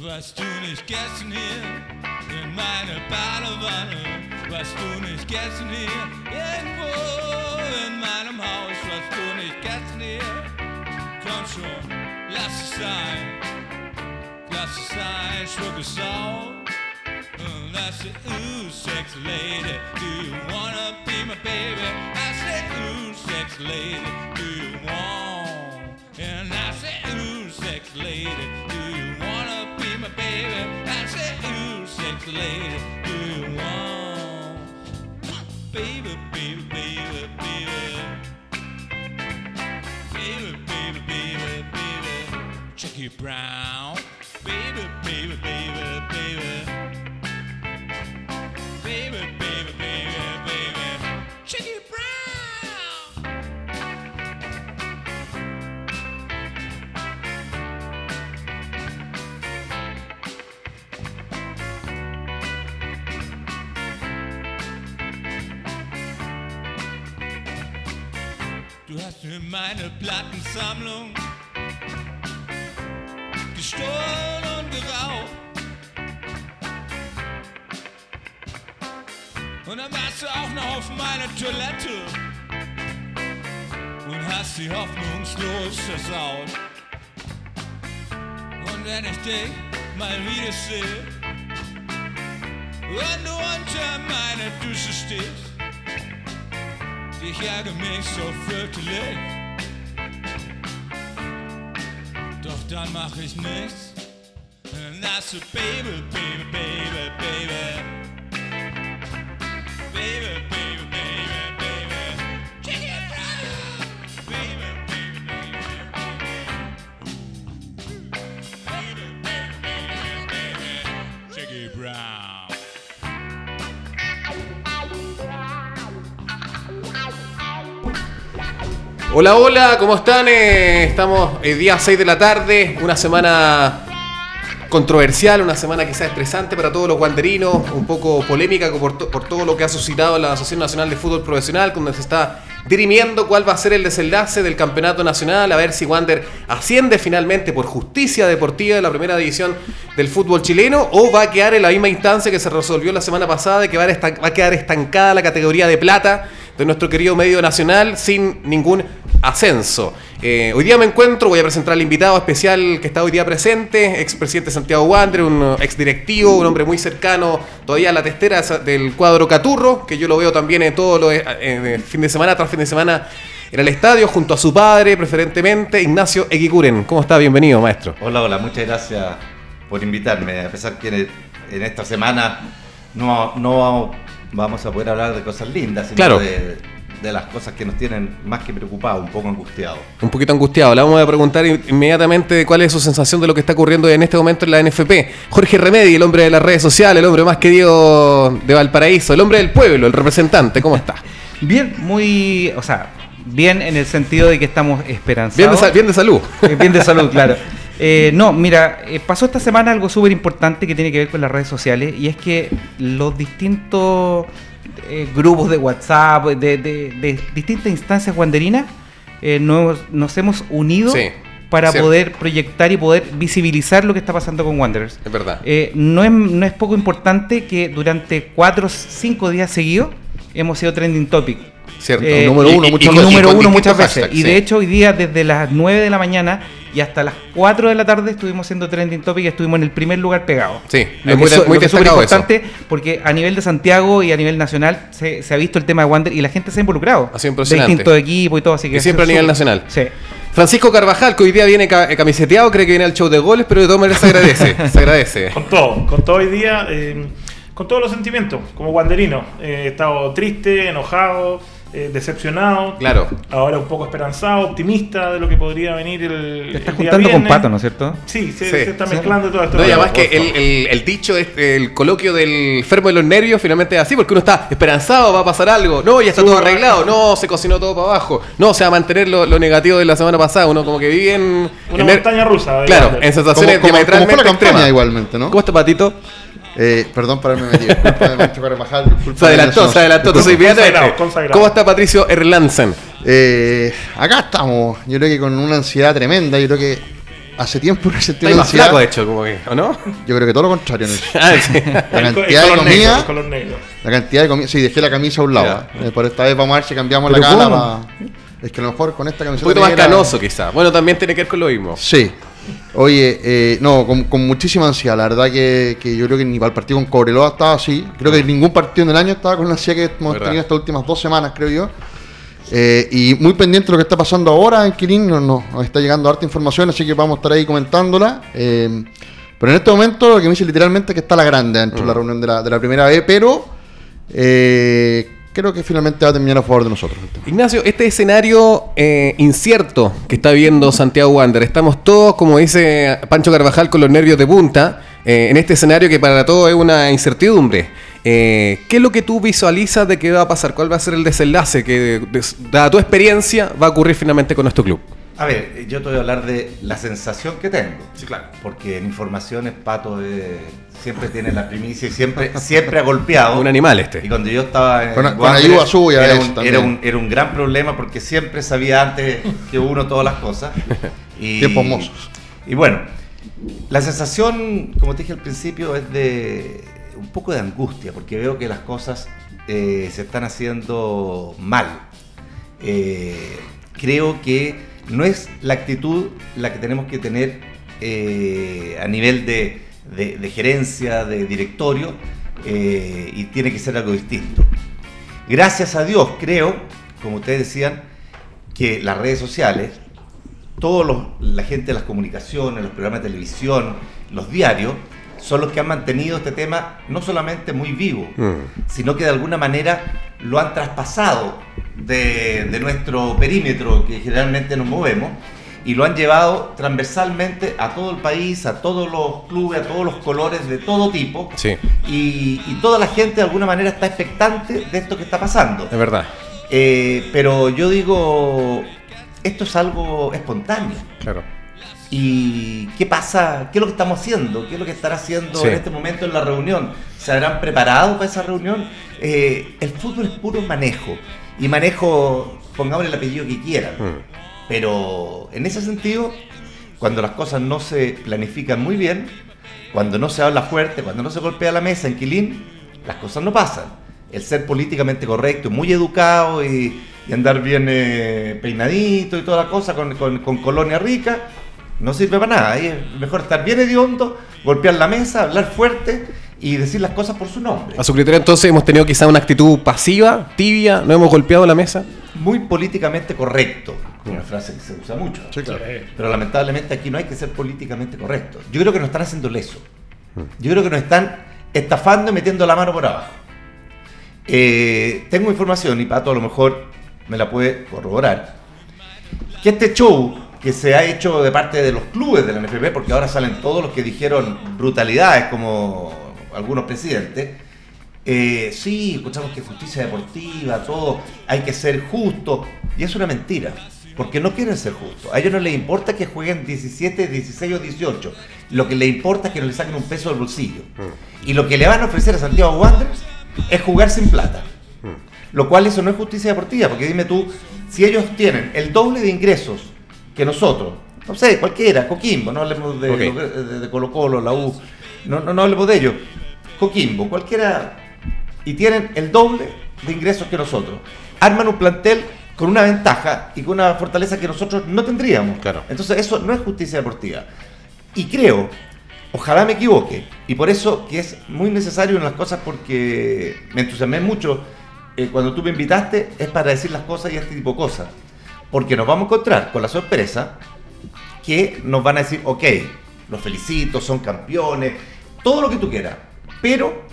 Was du nicht gestern hier in meine Badewanne? Was du nicht gestern hier irgendwo in meinem Haus? Was du nicht gestern hier? Komm schon, lass es sein. Lass es sein, schluck es auf. And I said, ooh, sexy lady, do you wanna be my baby? I said, ooh, sexy lady, do you want? And I said, ooh, sexy lady, do you I said, sexy lady, do you want? Baby, baby, baby, baby. Baby, baby, baby, baby. Brown. Baby, meine Plattensammlung gestohlen und geraubt. Und dann warst du auch noch auf meiner Toilette und hast sie hoffnungslos versaut. Und wenn ich dich mal wieder sehe und du unter meiner Dusche stehst, ich ärgere mich so fürchterlich. Dann mach ich nichts. Das so Baby, Baby, Baby, Baby. Baby, baby, baby, Hola, hola, ¿cómo están? Eh, estamos el día 6 de la tarde, una semana controversial, una semana quizás estresante para todos los guanderinos, un poco polémica por, to- por todo lo que ha suscitado la Asociación Nacional de Fútbol Profesional, donde se está dirimiendo cuál va a ser el desenlace del campeonato nacional, a ver si Wander asciende finalmente por justicia deportiva de la primera división del fútbol chileno o va a quedar en la misma instancia que se resolvió la semana pasada de que va a quedar estancada la categoría de plata de nuestro querido medio nacional sin ningún ascenso. Eh, hoy día me encuentro, voy a presentar al invitado especial que está hoy día presente, expresidente Santiago Wander, un exdirectivo, un hombre muy cercano todavía a la testera del cuadro Caturro, que yo lo veo también en todo lo, fin de semana tras fin de semana en el estadio, junto a su padre, preferentemente, Ignacio Eguiguren. ¿Cómo está? Bienvenido, maestro. Hola, hola, muchas gracias por invitarme. A pesar que en esta semana no, no vamos a poder hablar de cosas lindas, sino Claro. de, de las cosas que nos tienen más que preocupados, un poco angustiados. Un poquito angustiado. Le vamos a preguntar in- inmediatamente cuál es su sensación de lo que está ocurriendo en este momento en la NFP. Jorge Remedi, el hombre de las redes sociales, el hombre más querido de Valparaíso, el hombre del pueblo, el representante. ¿Cómo está? Bien, muy. O sea, bien en el sentido de que estamos esperanzados. Bien de, bien de salud. Eh, bien de salud, claro. Eh, no, mira, eh, pasó esta semana algo súper importante que tiene que ver con las redes sociales y es que los distintos eh, grupos de WhatsApp, de, de- de distintas instancias guanderinas, eh, nos, nos hemos unido Sí, para cierto. poder proyectar y poder visibilizar lo que está pasando con Wanderers. Es verdad. No, es, no es poco importante que durante cuatro o cinco días seguidos hemos sido trending topic. Cierto. Número uno, y con- número uno muchas veces. y de hecho, hoy día, desde las 9 de la mañana y hasta las 4 de la tarde, estuvimos siendo trending topic y estuvimos en el primer lugar pegado. Sí, Lo es muy, es- muy lo que es súper destacado eso. importante porque a nivel de Santiago y a nivel nacional se, se ha visto el tema de Wander y la gente se ha involucrado. Ha sido De impresionante. distintos equipos y todo, así que Y siempre a nivel nacional. Sí. Francisco Carvajal, que hoy día viene ca- camiseteado, cree que viene al show de goles, pero de todas maneras se agradece. se agradece. Con todo, con todo hoy día, eh, con todos los sentimientos, como guanderino. Eh, he estado triste, enojado, eh, decepcionado. Claro. Ahora un poco esperanzado, optimista de lo que podría venir el. Te estás el día juntando con. Pato, ¿no es cierto? Sí, se, Sí. se está Sí. mezclando todo esto. No, y además que el, el- el dicho, este, el coloquio del enfermo de los nervios, finalmente es así, porque uno está esperanzado, va a pasar algo, no, ya está todo arreglado, no, se cocinó todo para abajo, no, se va a mantener lo, lo negativo de la semana pasada, uno como que vive en... Una en montaña rusa. de Claro, en sensaciones Como, como- como fue la campaña igualmente, ¿no? ¿Cómo está Patito? Eh, perdón por haberme metido. Disculpa, maestro Carvajal, disculpa, Se adelantó, se adelantó, entonces Consagrado, inmediatamente. consagrado. ¿Cómo está Patricio Erlandsen? Eh, acá estamos, yo creo que con una ansiedad tremenda, yo creo que hace tiempo que sentí una más ansiedad. flaco, de hecho, como que, ¿o no? Yo creo que todo lo contrario. Nelson. Ah, sí. La El, co- el cantidad de negro, comida, el color negro. la cantidad de comida. Sí, dejé la camisa a un lado. Eh, por esta vez vamos a ver si cambiamos la pa- Es que a lo mejor con esta Un camiseta. poquito más canoso, quizá. Bueno, también tiene que ver con lo mismo. Sí. Oye, eh, no, con, con muchísima ansiedad. La verdad que, que yo creo que ni para el partido con Cobreloa estaba así. Creo que ningún partido en el año estaba con la ansiedad que hemos tenido estas últimas dos semanas, creo yo. Eh, y muy pendiente de lo que está pasando ahora en Quilín. Nos, nos está llegando harta información, así que vamos a estar ahí comentándola. Eh, pero en este momento lo que me dice literalmente es que está la grande dentro de la reunión de la, de la primera B, pero eh, creo que finalmente va a terminar a favor de nosotros. Ignacio, este escenario eh, incierto que está viendo Santiago Wander, estamos todos, como dice Pancho Carvajal, con los nervios de punta, eh, en este escenario que para todos es una incertidumbre. Eh, ¿Qué es lo que tú visualizas de qué va a pasar? ¿Cuál va a ser el desenlace que, dada tu experiencia, va a ocurrir finalmente con nuestro club? A ver, yo te voy a hablar de la sensación que tengo. Sí, claro. Porque en informaciones Pato eh, siempre tiene la primicia y siempre, siempre ha golpeado. Un animal este. Y cuando yo estaba en Con- con Wanderers, ayuda suya, un, era, un, era un gran problema porque siempre sabía antes que uno todas las cosas. Y, Tiempos mozos. Y bueno, la sensación, como te dije al principio, es de un poco de angustia porque veo que las cosas eh, se están haciendo mal. Eh, creo que no es la actitud la que tenemos que tener eh, a nivel de, de- de gerencia, de directorio, eh, y tiene que ser algo distinto. Gracias a Dios, creo, como ustedes decían, que las redes sociales, toda la gente de las comunicaciones, los programas de televisión, los diarios, son los que han mantenido este tema no solamente muy vivo, Mm. sino que de alguna manera lo han traspasado de, de nuestro perímetro que generalmente nos movemos y lo han llevado transversalmente a todo el país, a todos los clubes, a todos los colores de todo tipo. Sí, Y, y toda la gente de alguna manera está expectante de esto que está pasando. es verdad. Eh, pero yo digo, esto es algo espontáneo. Claro. ¿Y qué pasa? ¿Qué es lo que estamos haciendo? ¿Qué es lo que estará haciendo Sí. en este momento en la reunión? ¿Se habrán preparado para esa reunión? Eh, el fútbol es puro manejo. Y manejo, pongámosle el apellido que quieran. Mm. Pero en ese sentido, cuando las cosas no se planifican muy bien, cuando no se habla fuerte, cuando no se golpea la mesa en Quilín, las cosas no pasan. El ser políticamente correcto, muy educado y, y andar bien eh, peinadito y toda la cosa con, con- con colonia rica, no sirve para nada. Ahí es mejor estar bien hediondo, golpear la mesa, hablar fuerte y decir las cosas por su nombre. A su criterio, entonces, hemos tenido quizá una actitud pasiva, tibia, no hemos golpeado la mesa. Muy políticamente correcto, una frase que se usa mucho. Sí, claro. Pero lamentablemente aquí no hay que ser políticamente correctos. Yo creo que nos están haciendo leso. Yo creo que nos están estafando y metiendo la mano por abajo. Eh, tengo información, y Pato a lo mejor me la puede corroborar, que este show que se ha hecho de parte de los clubes de la NFP, porque ahora salen todos los que dijeron brutalidades como algunos presidentes, eh, sí, escuchamos que justicia deportiva, todo, hay que ser justo, y es una mentira, porque no quieren ser justos. A ellos no les importa que jueguen 17, 16 o 18, lo que les importa es que no le saquen un peso del bolsillo. Y lo que le van a ofrecer a Santiago Wanderers es jugar sin plata. Lo cual eso no es justicia deportiva, porque dime tú, si ellos tienen el doble de ingresos que nosotros, no sé, cualquiera, Coquimbo, no hablemos de, Ok. de- de Colo Colo, la U, no, no, no hablemos de ellos, Coquimbo, cualquiera, y tienen el doble de ingresos que nosotros. Arman un plantel con una ventaja y con una fortaleza que nosotros no tendríamos. Claro. Entonces eso no es justicia deportiva. Y creo, ojalá me equivoque, y por eso que es muy necesario en las cosas porque me entusiasmé mucho eh, cuando tú me invitaste, es para decir las cosas y este tipo de cosas. Porque nos vamos a encontrar con la sorpresa que nos van a decir, ok, los felicito, son campeones, todo lo que tú quieras, pero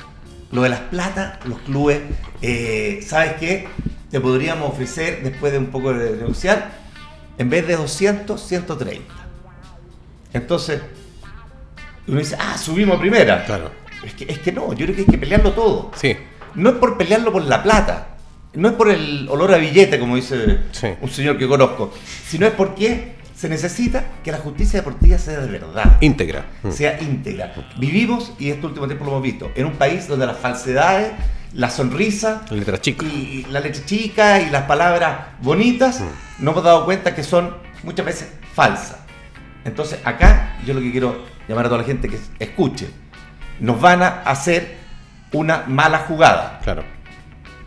lo de las plata, los clubes, eh, ¿sabes qué? Te podríamos ofrecer, después de un poco de negociar, en vez de 200, 130. Entonces, uno dice, ah, subimos a primera. Claro. Es que, es que no, yo creo que hay que pelearlo todo. Sí. No es por pelearlo por la plata, no es por el olor a billete, como dice Sí. un señor que conozco, sino es porque se necesita que la justicia deportiva sea de verdad, Íntegra. Mm. sea íntegra. Vivimos, y este último tiempo lo hemos visto, en un país donde las falsedades, la sonrisa La letra chica. y la leche chica y las palabras bonitas, Mm. nos hemos dado cuenta que son muchas veces falsas. Entonces, acá yo lo que quiero llamar a toda la gente que escuche, nos van a hacer una mala jugada. Claro.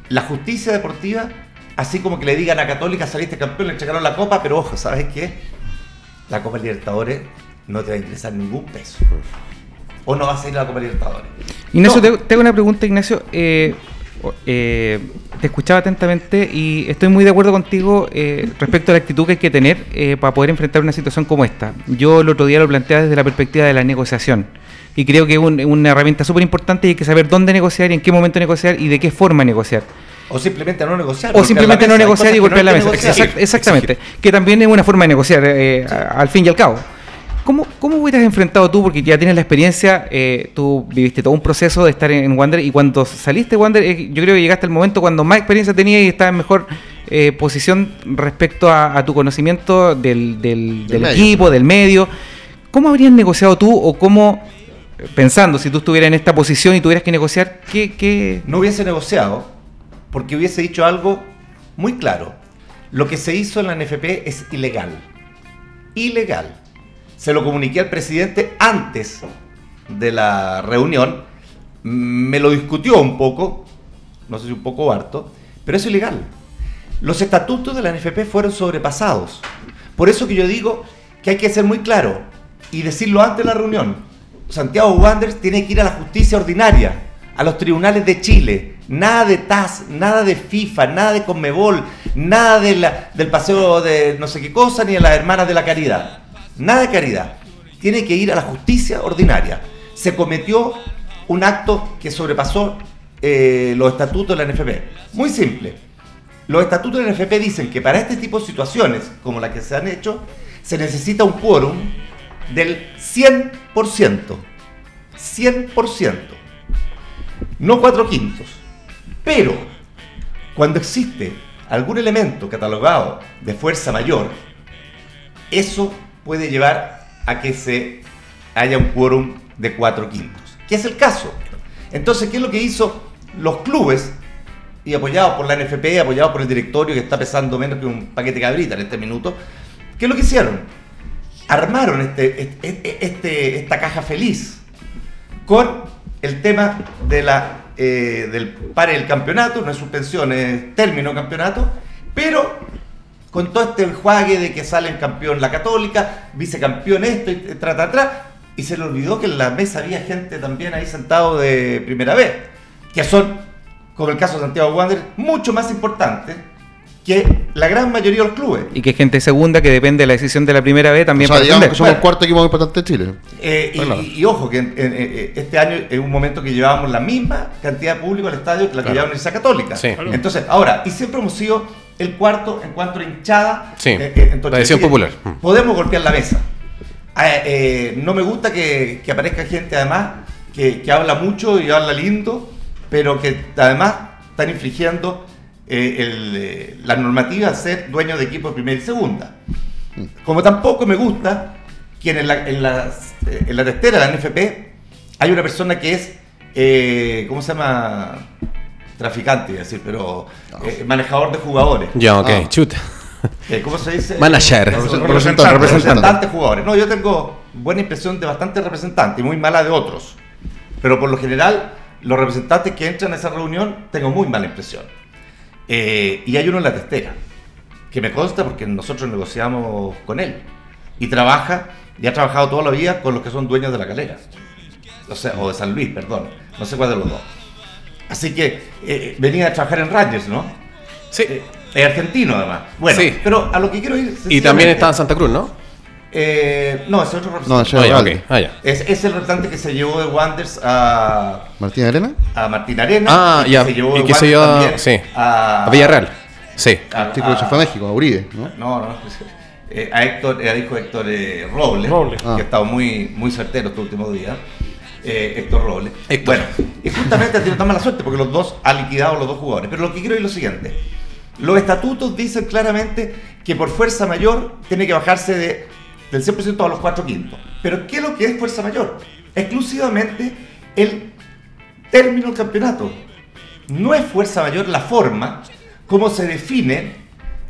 La justicia deportiva, así como que le digan a Católica saliste campeón, le entregaron la copa, pero ojo, ¿sabes qué? La Copa Libertadores no te va a ingresar ningún peso. O no vas a ir a la Copa Libertadores. Ignacio, No. te, te hago una pregunta, Ignacio. Eh, eh, te escuchaba atentamente y estoy muy de acuerdo contigo eh, respecto a la actitud que hay que tener eh, para poder enfrentar una situación como esta. Yo el otro día lo planteaba desde la perspectiva de la negociación y creo que es un- una herramienta súper importante y hay que saber dónde negociar y en qué momento negociar y de qué forma negociar. O simplemente no negociar. O simplemente la no negociar y golpear la hay que mesa. Exact- exactamente. Que también es una forma de negociar eh, a- al fin y al cabo. ¿Cómo, ¿Cómo hubieras enfrentado tú? Porque ya tienes la experiencia, eh, tú viviste todo un proceso de estar en, en Wander y cuando saliste de Wander, eh, yo creo que llegaste al momento cuando más experiencia tenías y estabas en mejor eh, posición respecto a, a tu conocimiento del, del- del medio. equipo, del medio. ¿Cómo habrías negociado tú o cómo, pensando, si tú estuvieras en esta posición y tuvieras que negociar, qué, No hubiese negociado porque hubiese dicho algo muy claro. Lo que se hizo en la NFP es ilegal. Ilegal. Se lo comuniqué al presidente antes de la reunión. Me lo discutió un poco, no sé si un poco harto, pero es ilegal. Los estatutos de la NFP fueron sobrepasados. Por eso que yo digo que hay que ser muy claro y decirlo antes de la reunión. Santiago Wanderers tiene que ir a la justicia ordinaria, a los tribunales de Chile. Nada de TAS, nada de FIFA, nada de Conmebol, nada de la- del paseo de no sé qué cosa, ni de las hermanas de la caridad. Nada de caridad. Tiene que ir a la justicia ordinaria. Se cometió un acto que sobrepasó eh, los estatutos de la NFP. Muy simple. Los estatutos de la NFP dicen que para este tipo de situaciones, como las que se han hecho, se necesita un quórum del 100%. 100%. No cuatro quintos. Pero, cuando existe algún elemento catalogado de fuerza mayor, eso puede llevar a que se haya un quórum de cuatro quintos. Que es el caso. Entonces, ¿qué es lo que hizo los clubes? Y apoyados por la NFP, apoyados por el directorio que está pesando menos que un paquete cabrita en este minuto. ¿Qué es lo que hicieron? Armaron este, este- esta caja feliz con el tema de la, eh, del pare del campeonato, no es suspensión, es término campeonato, pero con todo este enjuague de que salen campeón la Católica, vicecampeón esto, y tra, tra, y se le olvidó que en la mesa había gente también ahí sentado de primera vez, que son, como el caso de Santiago Wander, mucho más importantes que la gran mayoría de los clubes. y que gente segunda que depende de la decisión de la primera vez O también sea, para digamos que somos el cuarto equipo más importante de Chile. Eh, y, Claro. y- y ojo, que en- en- en- este año es un momento que llevábamos la misma cantidad de público al estadio que la que Claro. llevaba la Universidad Católica. Sí. Claro. Entonces, ahora, y siempre hemos sido el cuarto en cuanto a hinchada. Sí, eh, eh, la decisión popular. Mm. Podemos golpear la mesa. Eh, eh, no me gusta que, que aparezca gente, además, que, que habla mucho y habla lindo, pero que además están infringiendo eh, el, eh, la normativa ser dueños de equipo de primera y segunda. Como tampoco me gusta que en la, en las- eh, en la testera de la NFP hay una persona que es, eh, ¿cómo se llama? Traficante, iba a decir, pero eh, manejador de jugadores. Ya, ok, Ah. chuta. Eh, ¿Cómo se dice? Manager. Representante, Representante. representante de jugadores. No, yo tengo buena impresión de bastantes representantes y muy mala de otros. Pero por lo general, los representantes que entran a esa reunión, tengo muy mala impresión. Eh, y hay uno en la testera, que me consta porque nosotros negociamos con él. Y trabaja, y ha trabajado toda la vida con los que son dueños de la calera. O, sea, o de San Luis, perdón. No sé cuál de los dos. Así que eh, venía a trabajar en Rangers, ¿no? Sí. Eh, es argentino además. Bueno, Sí. pero a lo que quiero ir. Y también está en Santa Cruz, ¿no? Eh, no, es otro No, representante. ese Ah, es ya, Aldo. ok. Ah, ya. es, es el representante que se llevó de Wanderers a, Martín Arena, a Martín Arena. Ah, y que ya. se llevó Y de que se llevó, también sí. a, A Villarreal. Sí. a- tipo a México, a Uribe, ¿no? No, no. eh, a Héctor, eh, dijo Héctor eh, Robles, Robles. Ah. que ha estado muy, muy certero estos últimos días. Eh, Héctor Robles. Héctor. Bueno, y justamente ha tenido tan mala suerte porque los dos ha liquidado los dos jugadores. Pero lo que quiero es lo siguiente. Los estatutos dicen claramente que por fuerza mayor tiene que bajarse de, del 100% a los 4 quintos. Pero ¿qué es lo que es fuerza mayor? Exclusivamente el término del campeonato. No es fuerza mayor la forma como se definen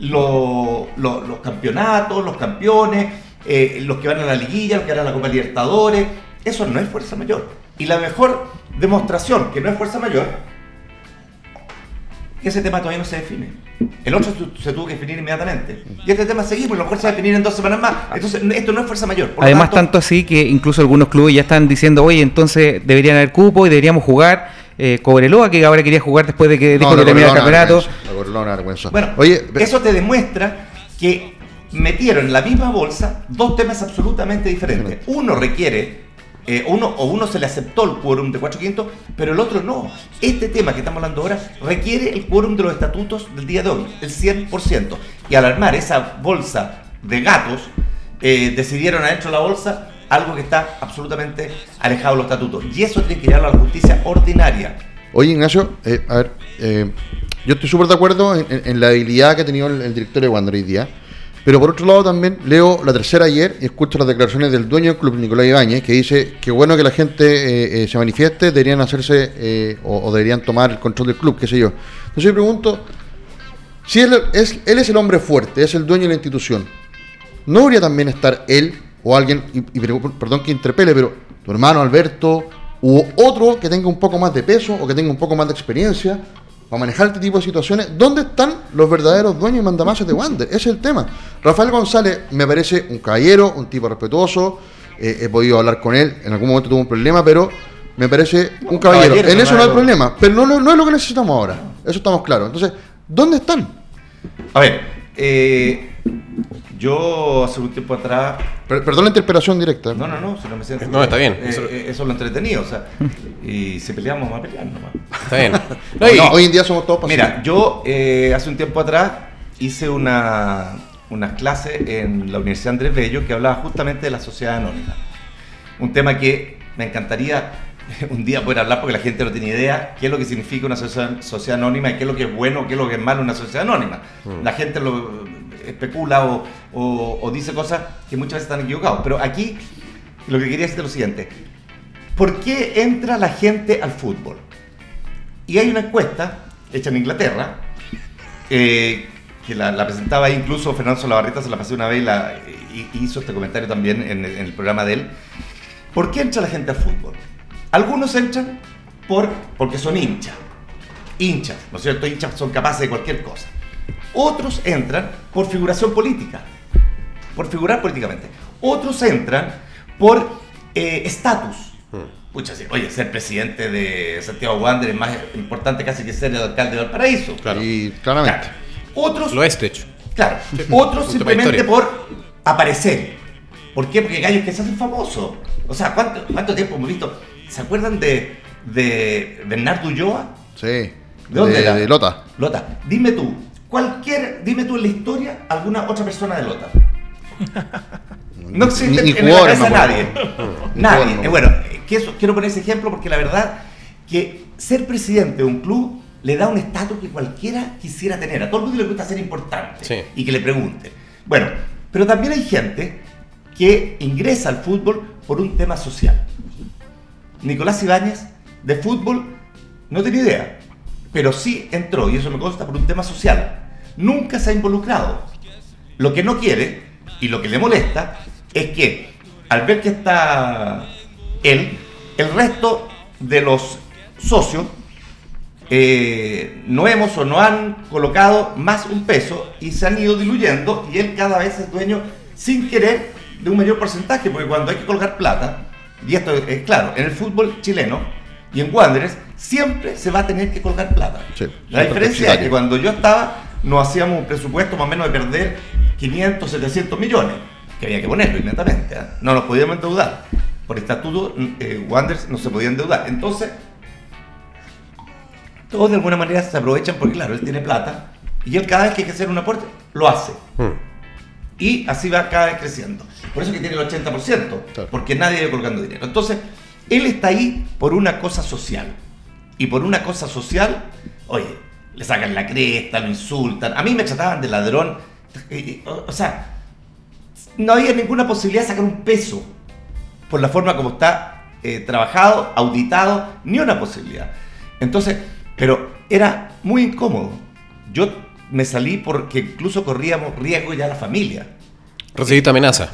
lo- lo- los campeonatos, los campeones, eh, los que van a la liguilla, los que van a la Copa Libertadores. Eso no es fuerza mayor. Y la mejor demostración que no es fuerza mayor, que ese tema todavía no se define. El otro se tuvo que definir inmediatamente. Y este tema seguimos, a lo mejor se va a definir en dos semanas más. Entonces, esto no es fuerza mayor. Por Además, tanto así que incluso algunos clubes ya están diciendo, oye, entonces deberían haber cupo y deberíamos jugar. Eh, Cobreloa, que ahora quería jugar después de que dijo No, que la terminara el campeonato. vergüenza, vergüenza. Bueno, Oye, eso te demuestra que metieron en la misma bolsa dos temas absolutamente diferentes. Uno requiere, eh, uno, o uno se le aceptó el quórum de 4 quintos, pero el otro no. Este tema que estamos hablando ahora requiere el quórum de los estatutos del día de hoy, el 100%. Y al armar esa bolsa de gatos, eh, decidieron adentro de la bolsa algo que está absolutamente alejado de los estatutos. Y eso tiene que llevarlo a la justicia ordinaria. Oye, Ignacio, eh, a ver, yo estoy súper de acuerdo en, la habilidad que ha tenido el, directorio de Wander hoy día. Pero por otro lado también leo la tercera ayer y escucho las declaraciones del dueño del club, Nicolás Ibáñez, que dice que bueno que la gente eh, eh, se manifieste, deberían hacerse eh, o, deberían tomar el control del club, qué sé yo. Entonces yo pregunto, si él es, él es el hombre fuerte, es el dueño de la institución, ¿no debería también estar él o alguien, y, perdón que interpele, pero tu hermano Alberto u otro que tenga un poco más de peso o que tenga un poco más de experiencia para manejar este tipo de situaciones? ¿Dónde están los verdaderos dueños y mandamases de Wander? Ese es el tema. Rafael González me parece un caballero, un tipo respetuoso, eh, he podido hablar con él, en algún momento tuvo un problema, pero me parece un caballero. caballero, En eso no hay problema, pero no, no, no es lo que necesitamos ahora. Eso estamos claros. Entonces, ¿dónde están? A ver, eh, yo hace un tiempo atrás Per- perdón la interpelación directa. No, no, no, si no me siento. No, está bien. Eh, Eso- eh, Eso, es lo entretenido, o sea. Y si peleamos, vamos a pelear nomás. Está bien. No, y- No, hoy en día somos todos Mira, pacíficos. yo eh, hace un tiempo atrás hice una, unas clases en la Universidad Andrés Bello que hablaba justamente de la sociedad anónima. Un tema que me encantaría un día poder hablar porque la gente no tiene idea qué es lo que significa una sociedad, sociedad anónima y qué es lo que es bueno, qué es lo que es malo una sociedad anónima. La gente lo especula o, o- o dice cosas que muchas veces están equivocados. Pero aquí lo que quería decir es lo siguiente. ¿Por qué entra la gente al fútbol? Y hay una encuesta hecha en Inglaterra, eh, que la, la presentaba incluso Fernando Solabarrieta, se la pasé una vez y, la- y- y hizo este comentario también en, el- en el programa de él. ¿Por qué entra la gente al fútbol? Algunos entran por, porque son hinchas. Hinchas, ¿no es cierto? Hinchas son capaces de cualquier cosa. Otros entran por figuración política, por figurar políticamente. Otros entran por eh, estatus. Pucha, sí, oye, ser presidente de Santiago Wander es más importante casi que ser el alcalde de Valparaíso. Claro. Y claramente. Claro. Otros, Lo es, de hecho. claro, Sí. otros simplemente por aparecer. ¿Por qué? Porque gallos que se hacen famosos. O sea, ¿cuánto, cuánto tiempo hemos visto? ¿Se acuerdan de, de Bernardo Ulloa? Sí. ¿De dónde era? de Lota. Lota, dime tú, cualquier, dime tú en la historia alguna otra persona de Lota. No existe Ni- ni en la cabeza nadie. Nadie. bueno, quiero poner ese ejemplo porque la verdad que ser presidente de un club le da un estatus que cualquiera quisiera tener. A todo el mundo le gusta ser importante Sí. y que le pregunte. Bueno, pero también hay gente que ingresa al fútbol por un tema social. Nicolás Ibáñez de fútbol no tenía idea, pero sí entró, y eso me consta, por un tema social. Nunca se ha involucrado. Lo que no quiere y lo que le molesta es que al ver que está él, el resto de los socios eh, no hemos o no han colocado más un peso y se han ido diluyendo y él cada vez es dueño sin querer de un mayor porcentaje, porque cuando hay que colgar plata, y esto es claro, en el fútbol chileno y en Wanderers siempre se va a tener que colgar plata. Sí, La diferencia es que cuando yo estaba nos hacíamos un presupuesto más o menos de perder 500, 700 millones, que había que ponerlo inmediatamente, ¿eh? no nos podíamos endeudar. Por estatuto, eh, Wanderers no se podía endeudar. Entonces, todos de alguna manera se aprovechan porque, claro, él tiene plata y él cada vez que hay que hacer un aporte, lo hace. Mm. Y así va cada vez creciendo. Por eso que tiene el 80%, Claro. porque nadie va colgando dinero. Entonces, él está ahí por una cosa social. Y por una cosa social, oye, le sacan la cresta, lo insultan. A mí me trataban de ladrón. eh, O o sea, no había ninguna posibilidad de sacar un peso por la forma como está eh, trabajado, auditado, ni una posibilidad. Entonces, pero era muy incómodo. Yo me salí porque incluso corríamos riesgo ya la familia. Recibiste amenaza.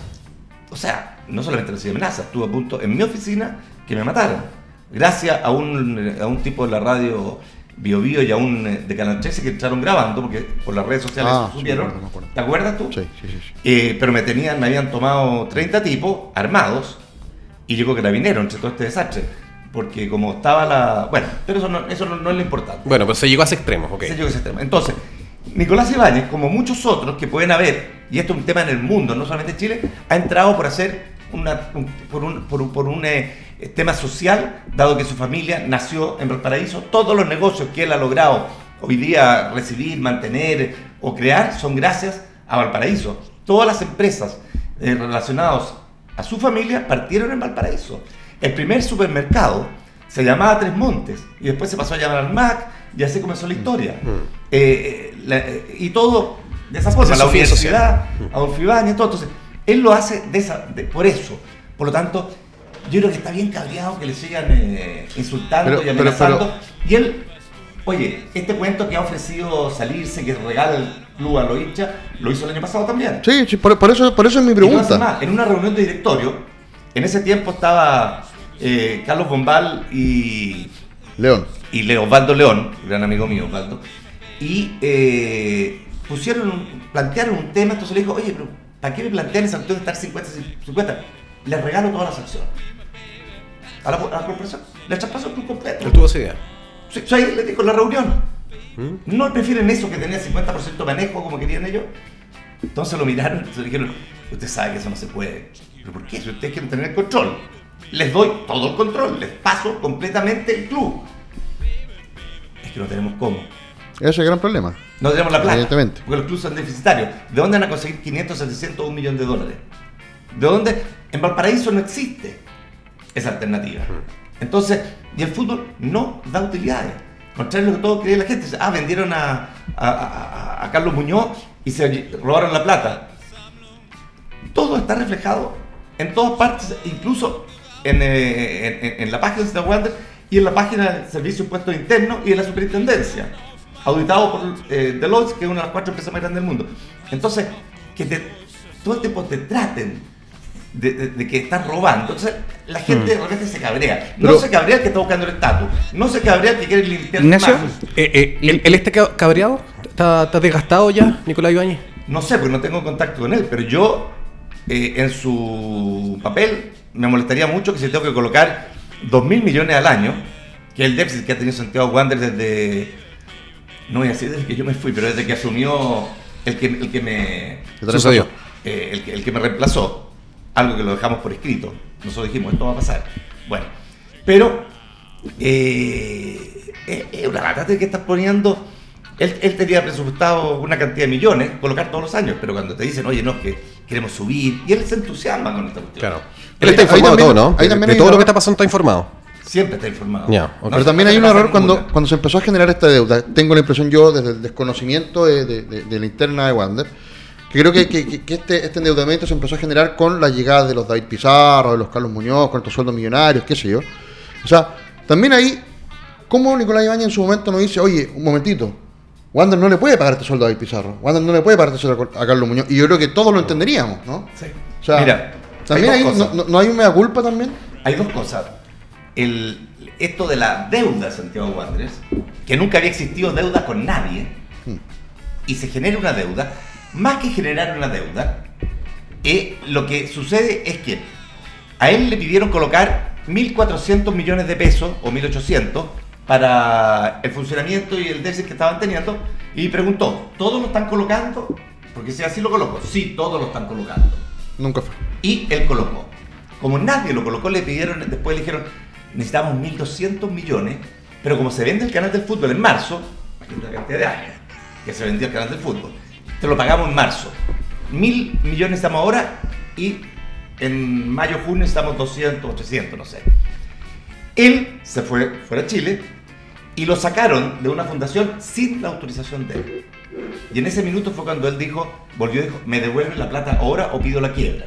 o sea, no solamente recibí amenazas, estuve a punto en mi oficina que me mataran. Gracias a un, a un tipo de la radio Bio Bio y a un eh, de Canal 13 que entraron grabando, porque por las redes sociales Ah, sí, subieron. me acuerdo. ¿Te acuerdas tú? Sí, sí, sí. sí. Eh, pero me tenían, me habían tomado 30 tipos armados y llegó carabinero entre todo este desastre. Porque como estaba la. Bueno, pero eso no, eso no, no es lo importante. Bueno, pues se llegó a ese extremo, ok. Ese llegó a ese extremo. Entonces, Nicolás Ibáñez, como muchos otros que pueden haber, y esto es un tema en el mundo, no solamente en Chile, ha entrado por hacer una, un- por un, por un, eh, tema social, dado que su familia nació en Valparaíso. Todos los negocios que él ha logrado hoy día recibir, mantener o crear son gracias a Valparaíso. Todas las empresas eh, relacionadas a su familia partieron en Valparaíso. El primer supermercado se llamaba Tres Montes y después se pasó a llamar Almac y así comenzó la historia. Eh, eh, la- y todo de esa forma, la universidad, a Don Fibáñez, todo. Entonces, él lo hace de esa, de- por eso. Por lo tanto, yo creo que está bien cabreado que le sigan eh, insultando Pero- y pero- amenazando. Y él, oye, este cuento que ha ofrecido salirse, que regala el club a los hinchas, lo hizo el año pasado también. Sí, sí, por, por eso, por eso es mi pregunta. más, en una reunión de directorio, en ese tiempo estaba eh, Carlos Bombal y, León. y Leo, Osvaldo León, gran amigo mío, Osvaldo, y eh, pusieron, un- plantearon un tema, entonces le dijo, oye, pero ¿para qué me plantean esa cuestión de estar 50, 50? Les regalo todas las acciones. A la, a la corporación, les traspasó el club completo. Él tuvo esa idea. Sí, ahí le dijo la reunión. ¿Mm? ¿No prefieren eso que tenía 50% manejo como querían ellos? Entonces lo miraron y le dijeron, usted sabe que eso no se puede. ¿Pero por qué? Si ustedes quieren tener el control. Les doy todo el control, les paso completamente el club. Es que no tenemos cómo. Ese es el gran problema. No tenemos la plata. Evidentemente. Porque los clubes son deficitarios. ¿De dónde van a conseguir 500, 700, un millón de dólares? ¿De dónde? En Valparaíso no existe esa alternativa. Entonces, y el fútbol no da utilidades. Contrario a lo que todo cree la gente. Ah, vendieron a, a- a- a Carlos Muñoz y se robaron la plata. Todo está reflejado en todas partes, incluso en, eh, en- en- en la página de Wander y en la página del Servicio de Impuestos Internos y de la Superintendencia, auditado por eh, Deloitte, que es una de las cuatro empresas más grandes del mundo. Entonces, que te- todo el tiempo te traten de, de- de que estás robando. Entonces, la gente de repente se cabrea. No Pero- se cabrea el que está buscando el estatus. No se cabrea el que quiere limpiar Ignacio, más. Eh, eh, ¿él, él está ca- cabreado? ¿Está, está desgastado ya, Nicolás Ibáñez? No sé, porque no tengo contacto con él, pero yo eh, en su papel me molestaría mucho que si tengo que colocar 2 mil millones al año, que es el déficit que ha tenido Santiago Wander desde, no voy a decir desde que yo me fui, pero desde que asumió el que, el que me ¿Qué tal Sucedió. eh, el, que, el que me reemplazó, algo que lo dejamos por escrito. Nosotros dijimos, esto va a pasar. Bueno, pero eh, es es una batata que estás poniendo. Él, él tenía presupuestado una cantidad de millones, colocar todos los años, pero cuando te dicen, oye, no, es que queremos subir, y él se entusiasma con esta cuestión. Claro. Él está informado de todo, ¿no? ahí De- también de hay todo una- lo que está pasando está informado. Siempre está informado. Ya, ok. No Pero se también hay un error cuando, ninguna. cuando se empezó a generar esta deuda. Tengo la impresión yo, desde el desconocimiento de, de- de- de la interna de Wander, que creo que, que- que- este, este endeudamiento se empezó a generar con la llegada de los David Pizarro, de los Carlos Muñoz, con estos sueldos millonarios, qué sé yo. O sea, también ahí, ¿cómo Nicolás Ibañez en su momento nos dice, oye, un momentito, Wander no le puede pagar este sueldo a David Pizarro, Wander no le puede pagar este sueldo a Carlos Muñoz? Y yo creo que todos lo entenderíamos, ¿no? Sí. O sea, Mira, también hay ahí no, no- no hay un mea culpa también. Hay dos cosas. El, esto de la deuda de Santiago Wanderers, que nunca había existido deuda con nadie, Hmm. y se genera una deuda, más que generar una deuda, eh, lo que sucede es que a él le pidieron colocar 1.400 millones de pesos, o 1.800, para el funcionamiento y el déficit que estaban teniendo, y preguntó, ¿todos lo están colocando? Porque si así lo coloco, sí, todos lo están colocando. Nunca fue. Y él colocó. Como nadie lo colocó, le pidieron, después le dijeron, necesitamos 1.200 millones, pero como se vende el canal del fútbol en marzo, imagínate la cantidad de años que se vendió el canal del fútbol, te lo pagamos en marzo. Mil millones estamos ahora y en mayo, junio estamos 200, 800, no sé. Él se fue fuera a Chile y lo sacaron de una fundación sin la autorización de él. Y en ese minuto fue cuando él dijo, volvió y dijo, me devuelven la plata ahora o pido la quiebra.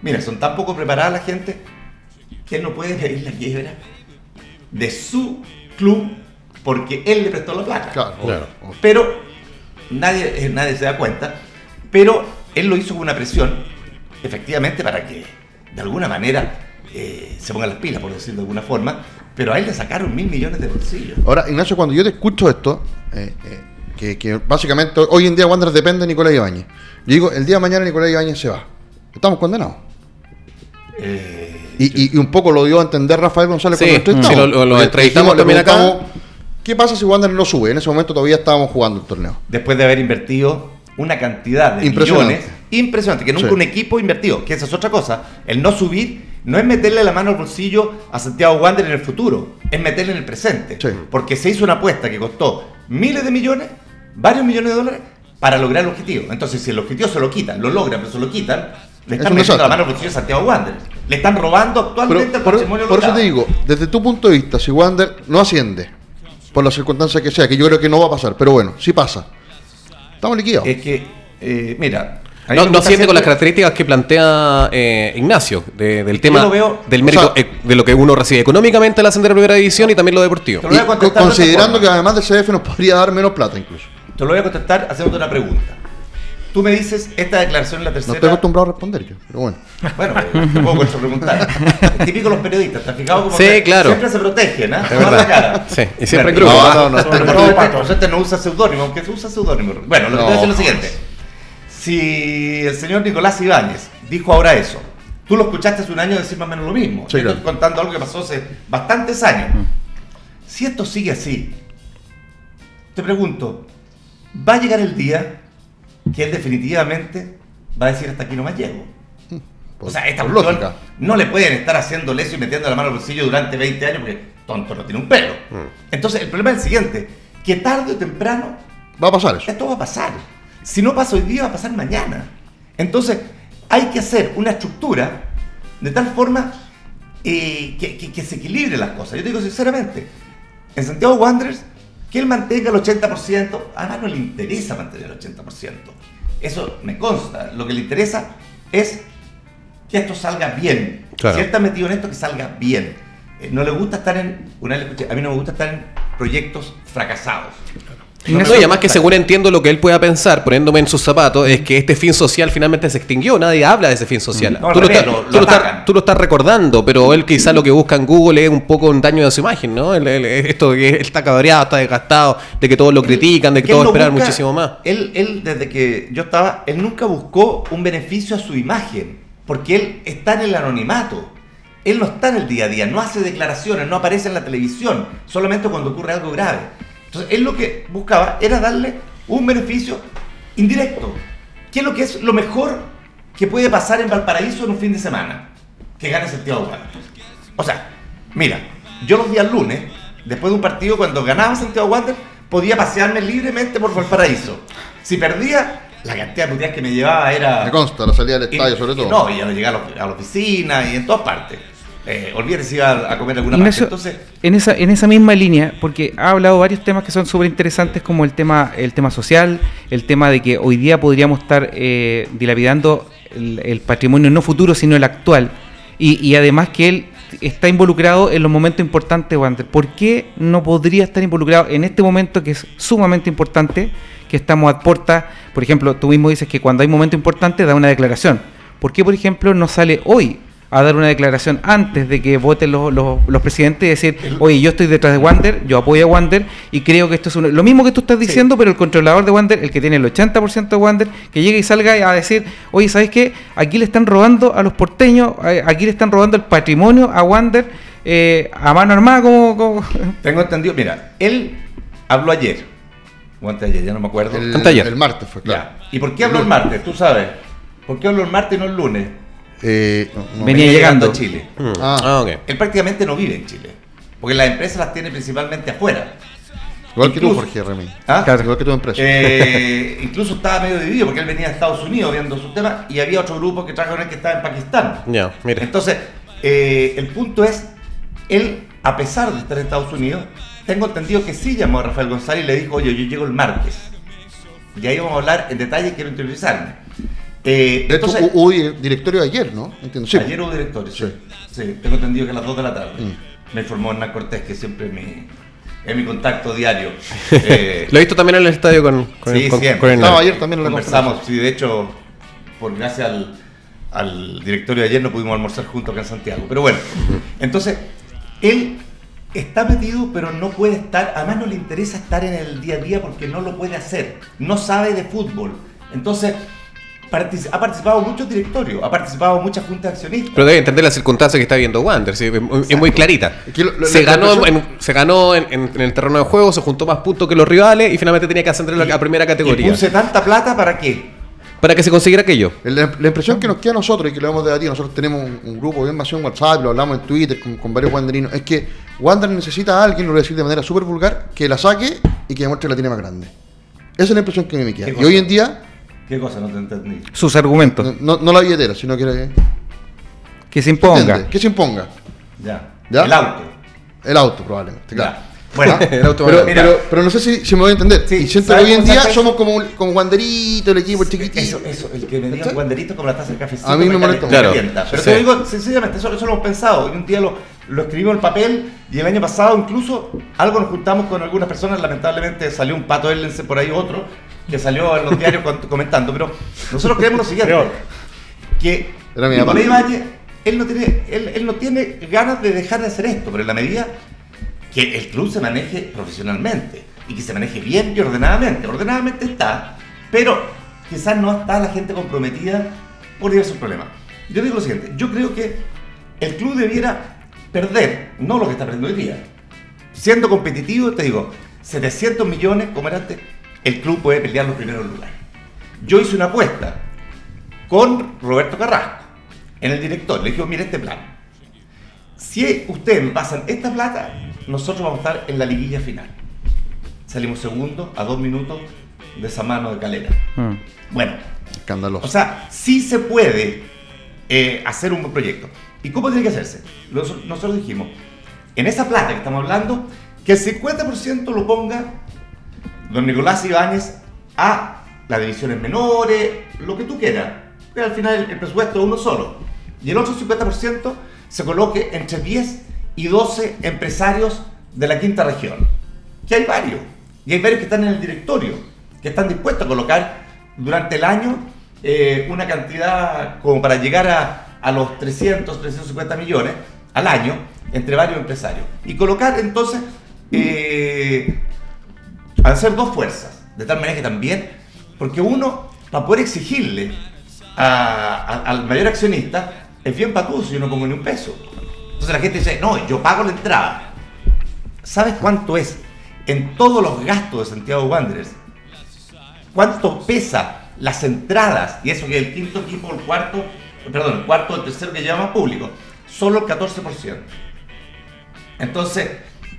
Mira, son tan poco preparada la gente que él no puede pedir la quiebra de su club porque él le prestó la plata. Claro, Claro. Pero nadie, eh, nadie se da cuenta. Pero él lo hizo con una presión efectivamente para que de alguna manera eh, se ponga las pilas, por decirlo de alguna forma, pero a él le sacaron mil millones de bolsillos. Ahora, Ignacio, cuando yo te escucho esto, eh, eh, que, que básicamente hoy en día Wanderers depende de Nicolás Ibáñez. Yo digo, el día de mañana Nicolás Ibáñez se va. Estamos condenados. Eh, Y, y- y un poco lo dio a entender Rafael González Sí, cuando entrevistamos. sí, lo- lo- lo entrevistamos también acá. ¿Qué pasa si Wander no sube? En ese momento todavía estábamos jugando el torneo. después de haber invertido una cantidad de Impresionante. millones impresionante, que nunca Sí. un equipo invertido, que esa es otra cosa. El no subir no es meterle la mano al bolsillo a Santiago Wander en el futuro, es meterle en el presente. Sí. Porque se hizo una apuesta que costó miles de millones, varios millones de dólares, para lograr el objetivo. Entonces, si el objetivo se lo quitan, lo logran, pero se lo quitan, le Es están metiendo desastre. la mano al bolsillo a Santiago Wander. Le están robando actualmente Pero el por, patrimonio por eso te digo, desde tu punto de vista, si Wander no asciende, por las circunstancias que sea, que yo creo que no va a pasar, pero bueno, si pasa, estamos liquidados. Es que, eh, mira. No, no asciende con las características que plantea eh, Ignacio, de- del tema veo- del mérito, o sea- eh, de lo que uno recibe económicamente al ascender a primera división y también lo deportivo. Lo Y de considerando que además del CDF nos podría dar menos plata incluso. Te lo voy a contestar haciéndote una pregunta. Tú me dices, esta declaración en la No tercera... estoy acostumbrado a responder yo, pero bueno. Bueno, eh, te puedo preguntar. Es típico los periodistas, ¿te has fijado cómo Sí, se- claro. siempre se protegen. Es No dan verdad. la cara. Sí, y siempre en Bueno, grupo. No, ¿ah? no, no. Sobre Pero todo este- este no usa seudónimo, aunque usa seudónimo. Bueno, lo que No. te voy a decir es lo siguiente. Si el señor Nicolás Ibáñez dijo ahora eso, tú lo escuchaste hace un año decir más o menos lo mismo. Sí, claro. estoy contando algo que pasó hace bastantes años. Si esto sigue así, te pregunto, ¿va a llegar el día que él definitivamente va a decir hasta aquí no más llego? Por- o sea, esta lógica. no le pueden estar haciendo eso y metiendo la mano al bolsillo durante 20 años porque tonto no tiene un pelo. Entonces, el problema es el siguiente, que tarde o temprano Va a pasar eso. esto va a pasar. Si no pasa hoy día, va a pasar mañana. Entonces, hay que hacer una estructura de tal forma eh, que, que- que se equilibre las cosas. Yo te digo sinceramente, en Santiago Wanderers, que él mantenga el 80%, además no le interesa mantener el 80%. Eso me consta. Lo que le interesa es que esto salga bien. Claro. Si él está metido en esto, que salga bien. Eh, no le gusta estar en, una vez le escuché, a mí no me gusta estar en proyectos fracasados. No, y además que según entiendo lo que él pueda pensar, poniéndome en sus zapatos, es que este fin social finalmente se extinguió. Nadie habla de ese fin social. No, tú, lo estás, lo- lo tú lo estás- atacan. tú lo estás recordando, pero él quizás lo que busca en Google es un poco un daño de su imagen, ¿no? Él- él- esto de que él está cabreado, está desgastado, de que todos lo critican, de que todos esperan busca- muchísimo más. Él, él, desde que yo estaba, él nunca buscó un beneficio a su imagen, porque él está en el anonimato. Él no está en el día a día, no hace declaraciones, no aparece en la televisión, solamente cuando ocurre algo grave. Entonces, él lo que buscaba era darle un beneficio indirecto. ¿Qué es lo que es lo mejor que puede pasar en Valparaíso en un fin de semana? Que gane Santiago Wanderers. O sea, mira, yo los días lunes, después de un partido, cuando ganaba Santiago Wanderers, podía pasearme libremente por Valparaíso. Si perdía, la cantidad de puteadas que me llevaba era... Me consta, la salida del estadio Y- sobre todo. No, y ya no llegaba a la- a la oficina y en todas partes. Eh, olvídate si iba a, comer alguna parte. Ignacio, Entonces, en, esa, en esa misma línea, porque ha hablado varios temas que son súper interesantes, como el tema, el tema social, el tema de que hoy día podríamos estar eh, dilapidando el, el patrimonio no futuro, sino el actual, y, y además que él está involucrado en los momentos importantes, Wander. ¿Por qué no podría estar involucrado en este momento que es sumamente importante, que estamos a puerta? Por ejemplo, tú mismo dices que cuando hay momento importante da una declaración. ¿Por qué, por ejemplo, no sale hoy a dar una declaración antes de que voten los, los- los presidentes y decir, oye, yo estoy detrás de Wander, yo apoyo a Wander y creo que esto es un- lo mismo que tú estás diciendo, pero el controlador de Wander, el que tiene el 80% de Wander, que llegue y salga a decir, oye, ¿sabes qué? Aquí le están robando a los porteños, aquí le están robando el patrimonio a Wander eh, a mano armada como... como- tengo entendido, mira, él habló ayer, o antes de ayer, ya no me acuerdo. El, el martes fue, claro. Ya. ¿Y por qué habló el martes? Tú sabes. ¿Por qué habló el martes y no el lunes? Eh, no. Venía llegando. a Chile. Mm. Ah. Ah, ok. Él prácticamente no vive en Chile. Porque las empresas las tiene principalmente afuera. Igual que tú, Incluso- Jorge Remey. ¿Ah? Claro, igual que tu empresa. Eh, incluso estaba medio dividido porque él venía de Estados Unidos viendo sus temas y había otro grupo que trabaja con él que estaba en Pakistán. Ya, mira. Entonces, eh, el punto es, él, a pesar de estar en Estados Unidos, tengo entendido que sí llamó a Rafael González y le dijo, oye, yo llego el martes. Y ahí vamos a hablar en detalle, quiero interiorizarme. Eh, de hecho, entonces, hu- hubo di- directorio ayer, ¿no? Entiendo. Sí. ayer hubo directores, sí. Sí. Sí, tengo entendido que a las 2 de la tarde. Mm. Me informó Hernán Cortés, que siempre es mi, es mi contacto diario. Eh, Lo he visto también en el estadio con, con, Sí, con- siempre. con Hernán. Estaba ayer también Conversamos, sí, de hecho, por gracias al, al directorio de ayer, no pudimos almorzar juntos acá en Santiago. Pero bueno, entonces, él está metido, pero no puede estar, además no le interesa estar en el día a día porque no lo puede hacer, no sabe de fútbol. Entonces, ha participado en muchos directorios, ha participado muchas juntas de accionistas. Pero debe entender las circunstancias que está viendo Wander, sí, es, muy, clarita. Lo- se, ganó en, se ganó en, en- en el terreno de juego, se juntó más puntos que los rivales y finalmente tenía que ascender a la primera Y categoría. puse tanta plata para qué? Para que se consiguiera aquello. La, la impresión que nos queda a nosotros y que lo hemos debatido, nosotros tenemos un, un grupo bien vacío en WhatsApp, lo hablamos en Twitter con, con varios wanderinos, es que Wander necesita a alguien, lo voy a decir de manera súper vulgar, que la saque y que demuestre que la tiene más grande. Esa es la impresión que a mí me queda. ¿Qué Y hoy en día, ¿Qué cosa no te entendí? Sus argumentos. no, no- no la billetera, sino que Que se imponga. que se imponga. Ya. ¿Ya? El auto. El auto, probablemente, claro. Ya. Bueno, El auto Pero, Mira. pero, pero no sé si, si me voy a entender. Sí, y siento que ¿sabes hoy en día somos como, un- como Wanderito, el equipo chiquitito. Eso, eso, el que me diga ¿Cachai? guanderito como la taza de cafecito. A mí me cali- molesta mucho. calienta. Pero Sí. te digo, sencillamente, eso, eso lo hemos pensado. Y un día lo, lo escribimos en papel y el año pasado incluso algo nos juntamos con algunas personas. Lamentablemente salió un pato Ellense por ahí otro que salió en los diarios comentando. Pero nosotros creemos lo siguiente. Peor. Que Nicolás. Ibáñez, él no, tiene, él, él no tiene ganas de dejar de hacer esto. Pero en la medida que el club se maneje profesionalmente y que se maneje bien y ordenadamente. Ordenadamente está, pero quizás no está la gente comprometida por diversos problemas. Yo digo lo siguiente, yo creo que el club debiera perder, no lo que está perdiendo hoy día. Siendo competitivo, te digo, 700 millones, como era antes, el club puede pelear los primeros lugares. Yo hice una apuesta con Roberto Carrasco en el director. Le dije, mire este plan. Si ustedes me pasan esta plata, nosotros vamos a estar en la liguilla final. Salimos segundo a dos minutos de esa mano de calera. Mm. Bueno, Escandaloso. o sea, sí se puede eh, hacer un buen proyecto. ¿Y cómo tiene que hacerse? Nos- Nosotros dijimos, en esa plata que estamos hablando, que el 50% lo ponga don Nicolás Ibáñez a las divisiones menores, lo que tú quieras. Pero al final el presupuesto es uno solo. Y el otro 50% se coloque entre 10 y 12 empresarios de la quinta región. Que hay varios. Y hay varios que están en el directorio, que están dispuestos a colocar durante el año eh, una cantidad como para llegar a, a los 300, 350 millones al año entre varios empresarios. Y colocar entonces, eh, hacer dos fuerzas, de tal manera que también, porque uno, para poder exigirle al mayor accionista, es bien patudo si yo no pongo ni un peso. Entonces la gente dice, no, yo pago la entrada. ¿Sabes cuánto es en todos los gastos de Santiago Wanderers? ¿Cuánto pesa las entradas? Y eso que el quinto equipo, el cuarto, perdón, el cuarto, el tercero que llama público, solo el 14%. Entonces,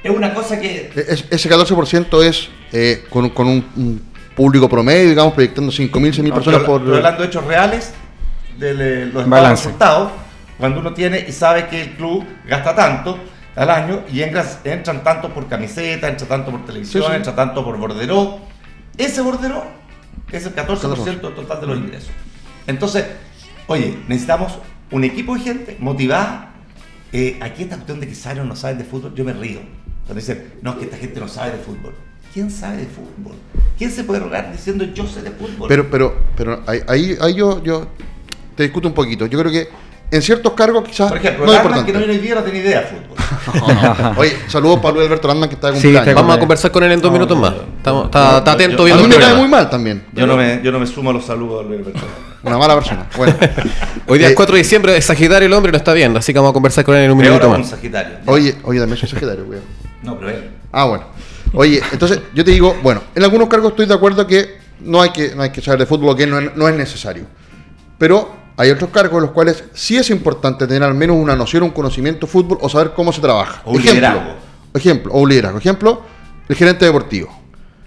es una cosa que Es- ese 14% es eh, con, con un, un público promedio, digamos, proyectando 5.000, 6.000 No, personas por... estoy hablando de hechos reales, de le- los Balance. resultados, cuando uno tiene y sabe que el club gasta tanto al año y entra- entran tanto por camiseta, entra tanto por televisión, Sí, sí. entra tanto por borderó. Ese borderó es el 14% total de los ingresos. Entonces, oye, necesitamos un equipo de gente motivada. Eh, aquí esta cuestión de que Saro no sabe de fútbol, yo me río. Cuando dicen, no, es que esta gente no sabe de fútbol. ¿Quién sabe de fútbol? ¿Quién se puede rogar diciendo yo sé de fútbol? Pero, pero, pero ahí, ahí, yo, yo te discuto un poquito. Yo creo que en ciertos cargos quizás Por ejemplo, no el es Arman, que no importante. viene hoy día no tiene idea de fútbol. Oye, saludos para Luis Alberto Landman que está de Sí, cumpleaños. está Vamos a conversar con él en dos No, minutos más. Estamos- está, está atento yo- a viendo mí el me cae muy mal también. Yo no me, yo no me sumo a los saludos de Alberto. Una mala persona. Bueno, Hoy día Eh, es 4 de diciembre, es Sagitario el hombre, no está viendo, así que vamos a conversar con él en un minuto más. Sagitario. oye, oye, también soy sagitario, weón. No, pero él. Ah, bueno. Oye, entonces yo te digo, bueno, en algunos cargos estoy de acuerdo que no hay que, no hay que saber de fútbol, que no es, no es necesario. Pero hay otros cargos en los cuales sí es importante tener al menos una noción, un conocimiento de fútbol o saber cómo se trabaja. O un liderazgo. Ejemplo, o un liderazgo. Ejemplo, el gerente deportivo.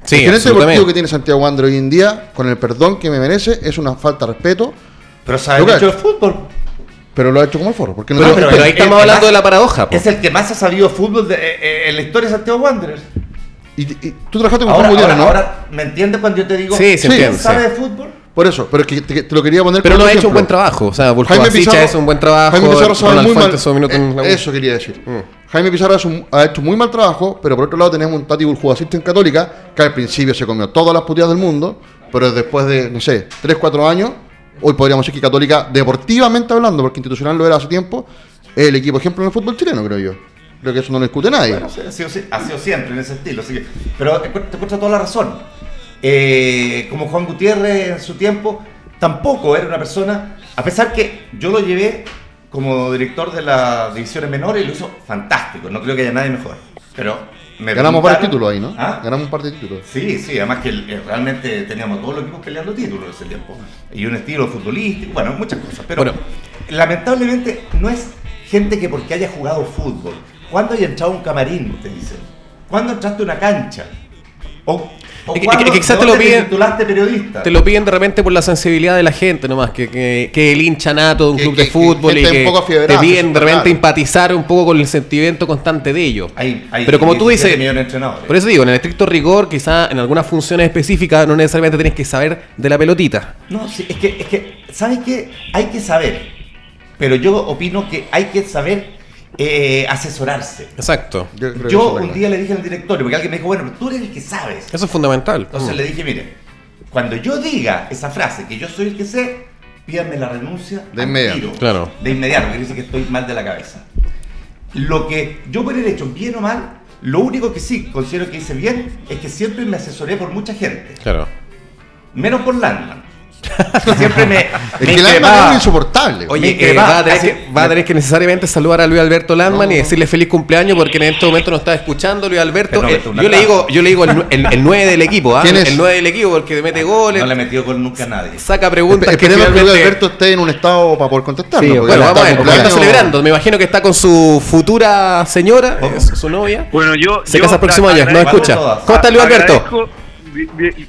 Sí, el gerente deportivo que tiene Santiago Wander hoy en día, con el perdón que me merece, es una falta de respeto, Pero sabe mucho de fútbol. pero lo ha hecho como el foro. Porque no Pero, pero respeto. ahí el estamos que hablando más- de la paradoja. po. Es el que más ha sabido fútbol de- eh, eh, en la historia de Santiago Wanderers. Y, y tú trabajaste con Ahora, Juan Gutiérrez, ¿no? ahora, ¿me entiendes cuando yo te digo Sí, se Sí. entiende. sabe sí. de fútbol? Por eso, pero es que te, te lo quería poner Pero como no ha hecho un buen trabajo. O sea, Jaime Pizarro, es un buen trabajo. Jaime Pizarro sabe muy mal. Eh, eso quería decir. Mm. Jaime Pizarro es un- ha hecho muy mal trabajo, pero por otro lado tenemos un Tati asistente en Católica, que al principio se comió todas las puteadas del mundo, pero después de, no sé, 3, 4 años, hoy podríamos decir que Católica, deportivamente hablando, porque institucional lo era hace tiempo, es el equipo ejemplo en el fútbol chileno, creo yo. Creo que eso no lo discute nadie. Bueno, ha sido, ha sido siempre en ese estilo. así que- pero te encuentro toda la razón. Eh, como Juan Gutiérrez en su tiempo, tampoco era una persona, a pesar que yo lo llevé como director de las divisiones menores y lo hizo fantástico. No creo que haya nadie mejor. Pero me Ganamos varios títulos ahí, ¿no? ¿Ah? Ganamos un par de títulos. Sí, sí, además que eh, realmente teníamos todos los equipos peleando títulos en ese tiempo. Y un estilo futbolístico, bueno, muchas cosas. Pero Bueno. lamentablemente no es gente que porque haya jugado fútbol. ¿Cuándo haya entrado a un camarín? Te dicen. ¿Cuándo entraste a una cancha? ¿O, o Es cuándo- es que quizás te lo piden- titulaste periodista? Te lo piden de repente por la sensibilidad de la gente nomás, que, que, que el hincha nato de un Que- club que- de fútbol que y que un poco afiebrada, te piden de repente empatizar un poco con el sentimiento constante de ellos. Hay- hay Pero como tú 17 dices, por eso digo, en el estricto rigor, quizá en algunas funciones específicas no necesariamente tienes que saber de la pelotita. No, sí, es que, es que, ¿sabes qué? Hay que saber. Pero yo opino que hay que saber eh, asesorarse. Exacto. Yo, un día le dije al directorio, porque alguien me dijo, bueno, pero tú eres el que sabes. Eso es fundamental. Entonces Mm. le dije, mire, cuando yo diga esa frase, que yo soy el que sé, pídanme la renuncia De inmediato, tiro. claro. De inmediato, que dice que estoy mal de la cabeza. Lo que yo por haber hecho bien o mal, lo único que sí considero que hice bien es que siempre me asesoré por mucha gente, Claro. menos por Landman. Siempre me, Es me que el increpaba. alma es insoportable. Oye, eh, va, a tener que, va a tener que necesariamente saludar a Luis Alberto Landman No, y decirle feliz cumpleaños porque en este momento no está escuchando Luis Alberto. Eh, yo, le digo, yo le digo el, el, el 9 del equipo, ¿ah? ¿Quién es? El 9 del equipo porque mete goles, No le he metido con nunca a nadie. saca preguntas que Esperemos que Luis finalmente... Alberto esté en un estado para poder contestar. Sí, Bueno, vamos a ver, está celebrando. Me imagino que está con su futura señora, ¿Cómo? es su novia. Bueno, yo. Se yo casa el próximo año, no escucha. todas. ¿Cómo está Luis Alberto?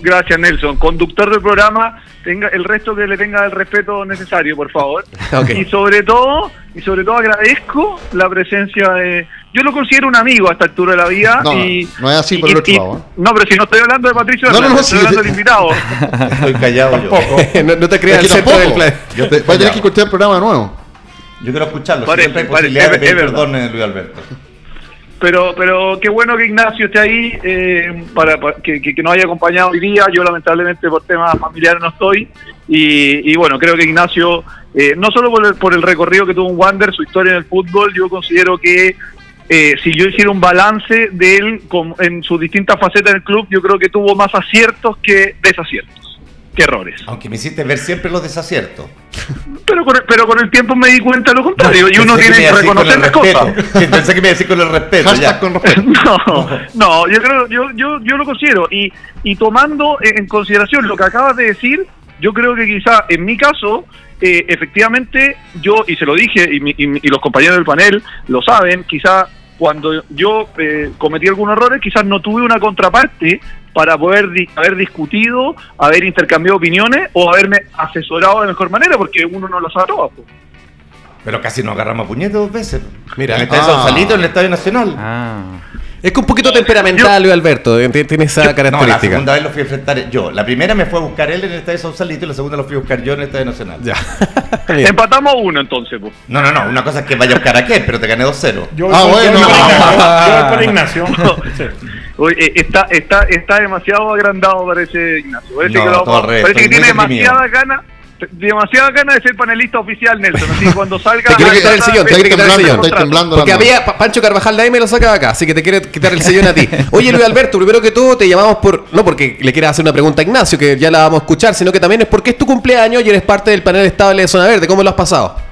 Gracias, Nelson. Conductor del programa, tenga el resto que le tenga el respeto necesario, por favor. Y sobre todo, y sobre todo agradezco la presencia de. Yo lo considero un amigo a esta altura de la vida. No, y, no es así y- por el y- otro y- lado, ¿eh? No, pero si no estoy hablando de Patricio, No, no, Hernández, no, estoy sí. hablando del invitado. Estoy callado yo. no, no te creas Es el que centro tampoco. del plan. Yo estoy a tener que escuchar el programa de nuevo. Yo quiero escucharlo. Parece, Siempre hay parece, posibilidad de es- pedir es verdad. perdón de Luis Alberto. Pero, pero qué bueno que Ignacio esté ahí, eh, para, que, que, nos haya acompañado hoy día. Yo lamentablemente por temas familiares no estoy. Y, y bueno, creo que Ignacio, eh, no solo por el, por el recorrido que tuvo en Wander, su historia en el fútbol, yo considero que eh, si yo hiciera un balance de él con- en sus distintas facetas del club, yo creo que tuvo más aciertos que desaciertos, que errores. Aunque me hiciste ver siempre los desaciertos. Pero con, el- pero con el tiempo me di cuenta de lo contrario, y uno tiene que reconocer las cosas. Sí, Pensé que me decir con el respeto. Hashtag ya. con respeto. No, no, yo creo, yo, yo, yo lo considero. Y, y tomando en consideración lo que acabas de decir, yo creo que quizá en mi caso, eh, efectivamente, yo, y se lo dije, y, mi- y mi- y los compañeros del panel lo saben, quizá cuando yo eh, cometí algunos errores, quizás no tuve una contraparte para poder di- haber discutido, haber intercambiado opiniones o haberme asesorado de mejor manera, porque uno no lo sabe todo. Pero casi nos agarramos a puñetes dos veces. Mira. En el Estadio Ah. Sausalito, en el Estadio Nacional. Ah. Es que un poquito temperamental, Luis Alberto, eh, tiene esa Yo- no, la característica. segunda vez lo fui a enfrentar yo. La primera me fue a buscar él en el Estadio Sausalito y la segunda lo fui a buscar yo en el Estadio Nacional. Ya. Empatamos uno entonces. po. No, no, no. Una cosa es que vaya a buscar a aquel, pero te gané 2-0. Yo Ah, bueno. yo voy con Ignacio. Yo Oye, eh, está, está, está demasiado agrandado, parece Ignacio. Parece No, que, lo parece que tiene demasiada gana, demasiada gana de ser panelista oficial, Nelson. Así que cuando salga. Te quiere quitar el sillón, te quiere quitar el sillón. estoy temblando Porque había Pa- Pancho Carvajal de ahí me lo sacaba acá, así que te quiere quitar el sillón a ti. Oye, Luis Alberto, primero que todo te llamamos por. No porque le quieras hacer una pregunta a Ignacio, que ya la vamos a escuchar, sino que también es porque es tu cumpleaños y eres parte del panel estable de Zona Verde. ¿Cómo lo has pasado?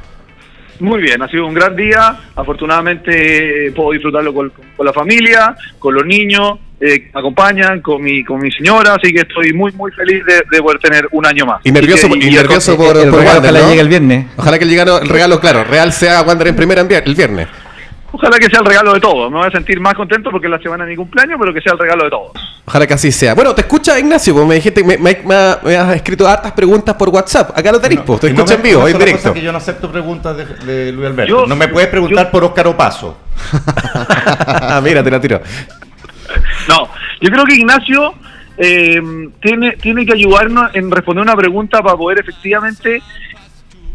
Muy bien, ha sido un gran día. Afortunadamente eh, puedo disfrutarlo con, con la familia, con los niños eh, que me acompañan, con mi, con mi señora. Así que estoy muy, muy feliz de, de poder tener un año más. Y nervioso, y por, el por regalo Wander, ojalá ¿no? llegue el viernes. Ojalá que el, regalo- el regalo, claro, Real sea Wander en primera el viernes. Ojalá que sea el regalo de todos. Me voy a sentir más contento porque es la semana de mi cumpleaños, pero que sea el regalo de todos. Ojalá que así sea. Bueno, te escucha Ignacio, pues me dijiste, me, me- me- me has escrito hartas preguntas por WhatsApp. Acá lo tenéis, pues, te no escucha me- en vivo, en directo. cosa que yo no acepto preguntas de, de Luis Alberto. Yo- no me puedes preguntar yo- por Óscar Opaso. Mira, te la tiro. No, yo creo que Ignacio eh, tiene, tiene que ayudarnos en responder una pregunta para poder efectivamente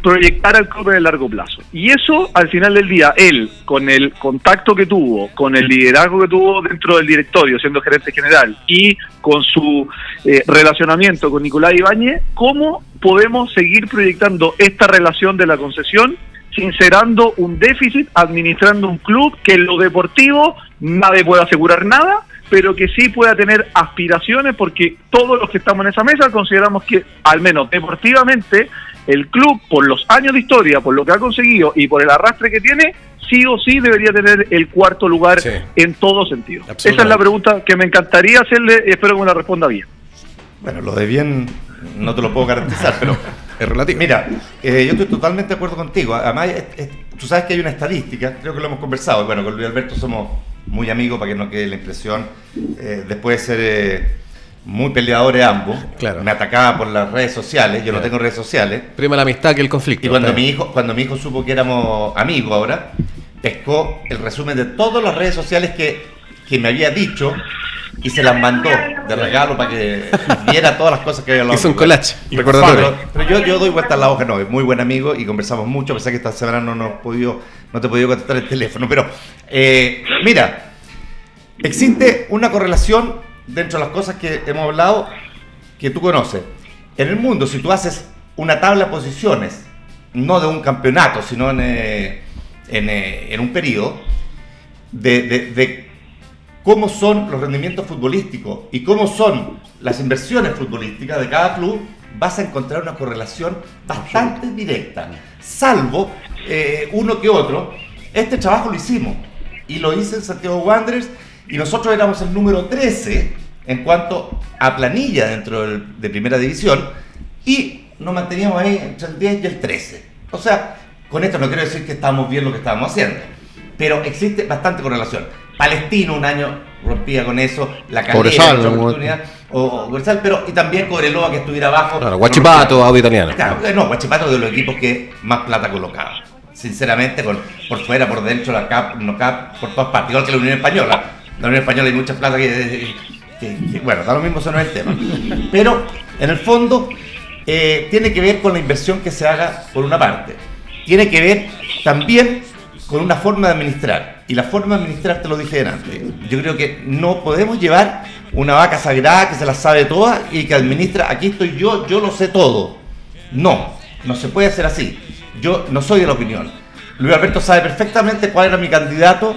proyectar al club en el largo plazo. Y eso, al final del día, él, con el contacto que tuvo, con el liderazgo que tuvo dentro del directorio, siendo gerente general, y con su eh, relacionamiento con Nicolás Ibáñez, ¿cómo podemos seguir proyectando esta relación de la concesión, sincerando un déficit, administrando un club que en lo deportivo nadie puede asegurar nada, pero que sí pueda tener aspiraciones, porque todos los que estamos en esa mesa consideramos que, al menos deportivamente, el club, por los años de historia, por lo que ha conseguido y por el arrastre que tiene, sí o sí debería tener el cuarto lugar Sí. en todo sentido. Esa es la pregunta que me encantaría hacerle y espero que me la responda bien. Bueno, lo de bien no te lo puedo garantizar, pero Es relativo. Mira, eh, yo estoy totalmente de acuerdo contigo. Además, es- es- tú sabes que hay una estadística, creo que lo hemos conversado. Bueno, con Luis Alberto somos muy amigos para que no quede la impresión. eh, después de ser eh, muy peleadores ambos, Claro. me atacaba por las redes sociales. Yo no tengo redes sociales. Prima la amistad que el conflicto. Y cuando mi hijo, cuando mi hijo supo que éramos amigos ahora, pescó el resumen de todas las redes sociales que, que me había dicho y se las mandó de regalo para que viera todas las cosas que había hablado. Hizo un collage. Recordatorio. Pero, yo, yo doy vuelta a la hoja, no, es muy buen amigo y conversamos mucho, a pesar que esta semana no, nos podido, no te he podido contestar el teléfono. Pero, eh, mira, existe una correlación dentro de las cosas que hemos hablado que tú conoces. En el mundo, si tú haces una tabla de posiciones, no de un campeonato, sino en, eh, en, eh, en un periodo, de, de- de cómo son los rendimientos futbolísticos y cómo son las inversiones futbolísticas de cada club, vas a encontrar una correlación bastante directa. Salvo eh, uno que otro. Este trabajo lo hicimos y lo hice en Santiago Wanderers y nosotros éramos el número 13 en cuanto a planilla dentro del- de primera división y nos manteníamos ahí entre el 10 y el 13. O sea, con esto no quiero decir que estábamos bien lo que estábamos haciendo, pero existe bastante correlación. Palestino un año rompía con eso, la en un oportunidad, o, o Cobresal, pero y también Cobreloa que estuviera abajo. Claro, Guachipato, audio italiano. Claro, eh, no, Guachipato de los equipos que más plata colocaba. Sinceramente, con, por fuera, por dentro, la CAP, no CAP, por todas partes, igual que la Unión Española. La Unión Española hay mucha plata que, bueno, da lo mismo, eso no es el tema. Pero, en el fondo, eh, tiene que ver con la inversión que se haga por una parte. Tiene que ver también con una forma de administrar. Y la forma de administrar, te lo dije antes, yo creo que no podemos llevar una vaca sagrada que se la sabe toda y que administra, aquí estoy yo, yo lo sé todo. No, no se puede hacer así. Yo no soy de la opinión. Luis Alberto sabe perfectamente cuál era mi candidato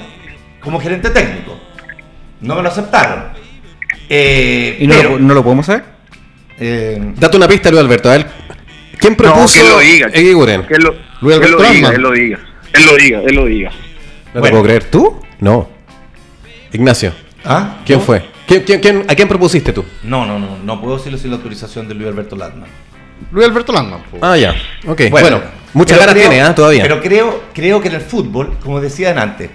como gerente técnico. No me lo aceptaron. Eh, ¿Y no, pero, lo, no lo podemos saber? eh, Date una pista, Luis Alberto. A ver, ¿quién propuso que él lo diga. Que lo, Luis que él lo Alberto diga, él lo diga. Él lo diga, él lo diga. ¿No te Bueno. puedo creer? ¿Tú? No. Ignacio, ¿ah? ¿quién ¿No? fue? ¿Quién, quién, quién- ¿A quién propusiste tú? No, no, no, no puedo decirlo sin la autorización de Luis Alberto Landman. Luis Alberto Landman. po. Ah, ya. Ok. Bueno, muchas pero ganas tiene, ¿ah? Todavía. Pero creo, creo que en el fútbol, como decían antes,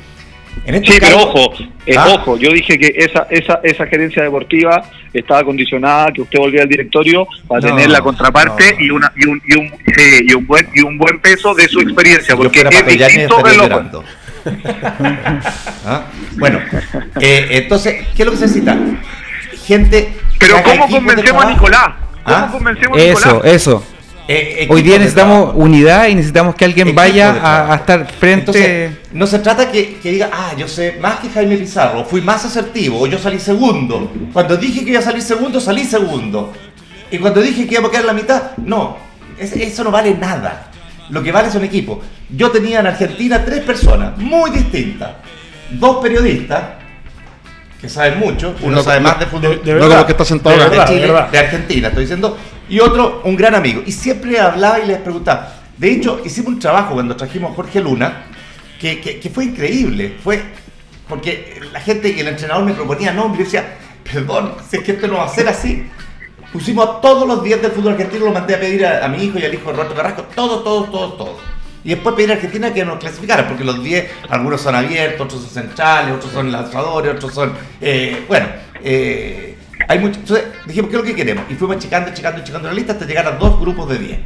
en este Sí, pero ojo, eh, ¿Ah? ojo, yo dije que esa, esa, esa gerencia deportiva estaba condicionada a que usted volviera al directorio para No, tener la contraparte no. y una y un, y un, sí, y un buen y un buen peso de su experiencia, porque es distinto llorando. ¿Ah? Bueno, eh, entonces, ¿qué es lo que se necesita? Gente. Pero ¿cómo convencemos a. Nicolás? ¿Cómo ¿Ah? convencemos a Eso, Nicolás? eso. Eh, Hoy día necesitamos trabajo. unidad y necesitamos que alguien vaya a, estar frente. Entonces, no se trata que, que diga, ah, yo sé más que Jaime Pizarro, fui más asertivo, o yo salí segundo. Cuando dije que iba a salir segundo, salí segundo. Y cuando dije que iba a quedar en la mitad, no, es- eso no vale nada. Lo que vale es un equipo. Yo tenía en Argentina tres personas muy distintas. Dos periodistas, que saben mucho, uno No, sabe más de fútbol. de- de verdad. que está sentado De Chile, verdad. de Argentina, estoy diciendo, y otro, un gran amigo. Y siempre hablaba y les preguntaba. De hecho, hicimos un trabajo cuando trajimos a Jorge Luna, que, que- fue increíble. Fue porque la gente y el entrenador me proponía nombres y decía, perdón, si es que esto no va a ser así. Pusimos a todos los días del fútbol argentino, lo mandé a pedir a, a mi hijo y al hijo de Roberto Carrasco, todos, todos, todos, todos. Y después pedir a Argentina que nos clasificara, porque los 10, algunos son abiertos, otros son centrales, otros son lanzadores, otros son. eh, bueno, eh, hay mucho. Entonces dijimos, ¿qué es lo que queremos? Y fuimos checando, checando, checando la lista hasta llegar a dos grupos de 10.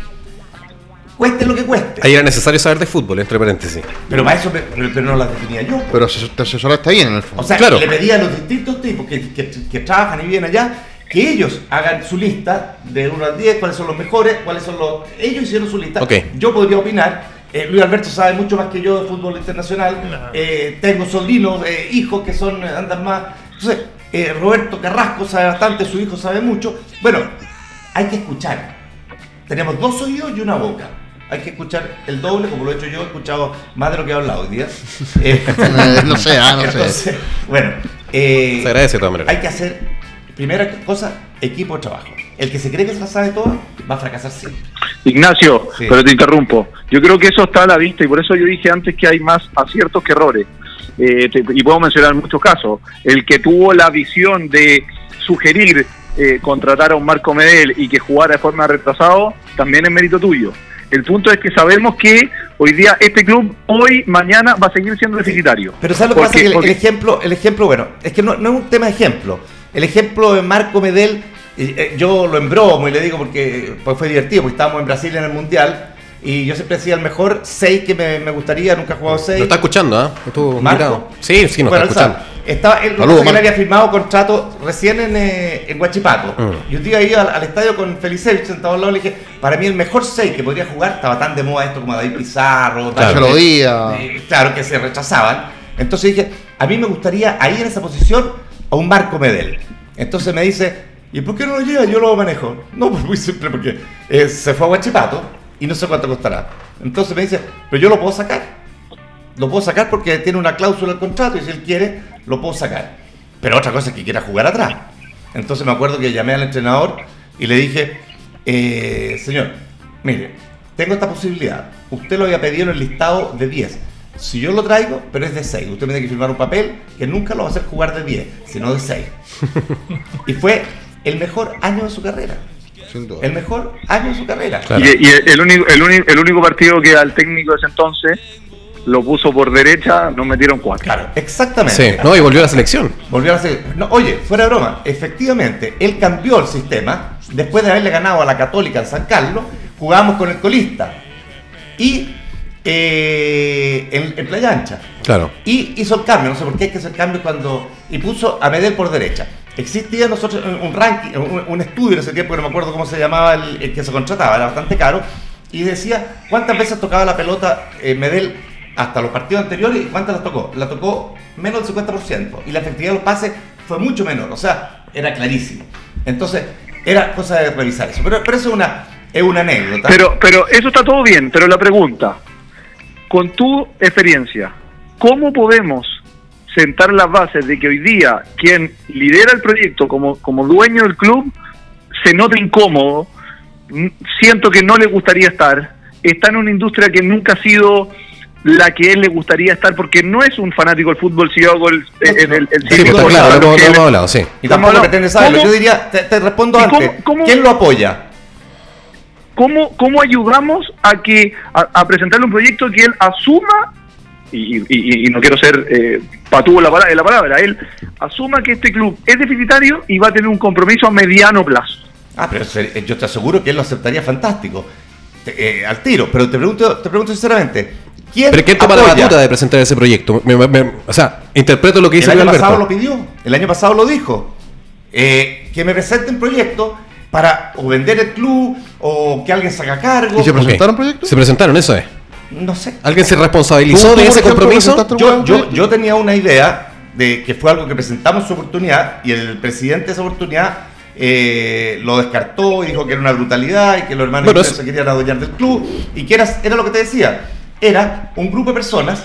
Cueste lo que cueste. Ahí era necesario saber de fútbol, entre paréntesis. Pero para eso me- pero, pero no las definía yo. Pero ases- te asesoraste bien en el fondo. O sea, Claro. le pedía a los distintos tipos que, que- que trabajan y viven allá que ellos hagan su lista de 1 al 10, cuáles son los mejores, cuáles son los... Ellos hicieron su lista. Ok. Yo podría opinar. eh, Luis Alberto sabe mucho más que yo de fútbol internacional. Eh, tengo sobrinos, eh, hijos que son andan más. Entonces, eh, Roberto Carrasco sabe bastante, su hijo sabe mucho. Bueno, hay que escuchar. Tenemos dos oídos y una boca. Hay que escuchar el doble, como lo he hecho yo, he escuchado más de lo que he hablado hoy día. Eh, Eh, no sé, ah, no sé. entonces, bueno, eh, Se agradece de hay que hacer, primera cosa, equipo de trabajo. El que se cree que se la sabe toda va a fracasar siempre. Ignacio, Sí. pero te interrumpo. Yo creo que eso está a la vista y por eso yo dije antes que hay más aciertos que errores. Eh, te- y puedo mencionar muchos casos. El que tuvo la visión de sugerir eh, contratar a un Marco Medel y que jugara de forma retrasado, también es mérito tuyo. El punto es que sabemos que hoy día este club, hoy, mañana, va a seguir siendo deficitario. Pero ¿sabes lo que Porque- pasa? Que el, porque- el ejemplo, el ejemplo, bueno, es que no, no es un tema de ejemplo. El ejemplo de Marco Medel, eh, eh, yo lo embromo y le digo porque pues fue divertido, porque estábamos en Brasil en el Mundial y yo siempre decía el mejor 6 que me, me gustaría, nunca he jugado 6. Lo está escuchando, ¿ah? Estuvo Marco. Sí, sí, nos Bueno, está él sabe. escuchando. Estaba, él, Saludos, él había firmado contrato recién en, eh, en Huachipato. Mm. Y un día iba al, al estadio con Felicevich sentado al lado y le dije, para mí el mejor 6 que podría jugar, estaba tan de moda esto como David Pizarro, Claro. Díaz. eh, claro, que se rechazaban. Entonces dije, a mí me gustaría ahí en esa posición a un Marco Medel. Entonces me dice, ¿y por qué no lo lleva? Yo lo manejo. No, pues muy simple, porque eh, se fue a Huachipato y no sé cuánto costará. Entonces me dice, pero yo lo puedo sacar. Lo puedo sacar porque tiene una cláusula el contrato y si él quiere, lo puedo sacar. Pero otra cosa es que quiera jugar atrás. Entonces me acuerdo que llamé al entrenador y le dije, eh, señor, mire, tengo esta posibilidad. Usted lo había pedido en el listado de 10. Si yo lo traigo, pero es de 6. Usted me tiene que firmar un papel que nunca lo va a hacer jugar de 10, sino de 6. y fue el mejor año de su carrera. Sin duda. El mejor año de su carrera. Claro. Y, y el, único, el, único, el único partido que al técnico de ese entonces lo puso por derecha, nos metieron cuatro. Claro, exactamente. Sí, no, y volvió a la selección. Volvió a hacer. No, oye, fuera de broma, efectivamente, él cambió el sistema después de haberle ganado a la Católica en San Carlos, jugábamos con el colista y eh, en, en Playa Ancha. Claro. Y hizo el cambio, no sé por qué hay que hacer el cambio cuando. Y puso a Medel por derecha. Existía nosotros un ranking, un, estudio en ese tiempo, que no me acuerdo cómo se llamaba el, el que se contrataba, era bastante caro, y decía cuántas veces tocaba la pelota eh, Medel hasta los partidos anteriores y cuántas las tocó. La tocó menos del 50%, y la efectividad de los pases fue mucho menor, o sea, era clarísimo. Entonces, era cosa de revisar eso. Pero, pero eso es una, es una anécdota. Pero, pero eso está todo bien, pero la pregunta, con tu experiencia, ¿cómo podemos sentar las bases de que hoy día quien lidera el proyecto como, como dueño del club se note incómodo, siento que no le gustaría estar, está en una industria que nunca ha sido la que él le gustaría estar porque no es un fanático del fútbol si yo hago el, el, el- el Sí, claro, lo que- hemos hablado, sí. y tampoco ¿Cómo no? pretende saberlo. Yo diría, te, te respondo ¿Y antes. cómo- cómo- ¿Quién lo apoya? ¿Cómo, cómo ayudamos a que a, a presentarle un proyecto que él asuma y, y- y- y no quiero ser eh, patúo en la, palabra, en la palabra, él asuma que este club es deficitario y va a tener un compromiso a mediano plazo. Ah, pero se- eh, yo te aseguro que él lo aceptaría fantástico. Te- eh, al tiro. Pero te pregunto, te pregunto sinceramente, ¿quién Pero ¿quién toma la apoya? batuta de presentar ese proyecto? Me- me- me- o sea, interpreto lo que dice El año pasado lo pidió, el año pasado lo dijo. Eh, que me presenten proyectos para o vender el club o que alguien se haga cargo. ¿Y se presentaron proyectos? Se presentaron, eso es. No sé. ¿Alguien se ¿Tú- responsabilizó de ese ejemplo, compromiso? Yo, yo, yo tenía una idea de que fue algo que presentamos en su oportunidad y el presidente de esa oportunidad eh, lo descartó y dijo que era una brutalidad y que los hermanos Bueno, es- se querían adueñar del club y que era, era lo que te decía, era un grupo de personas,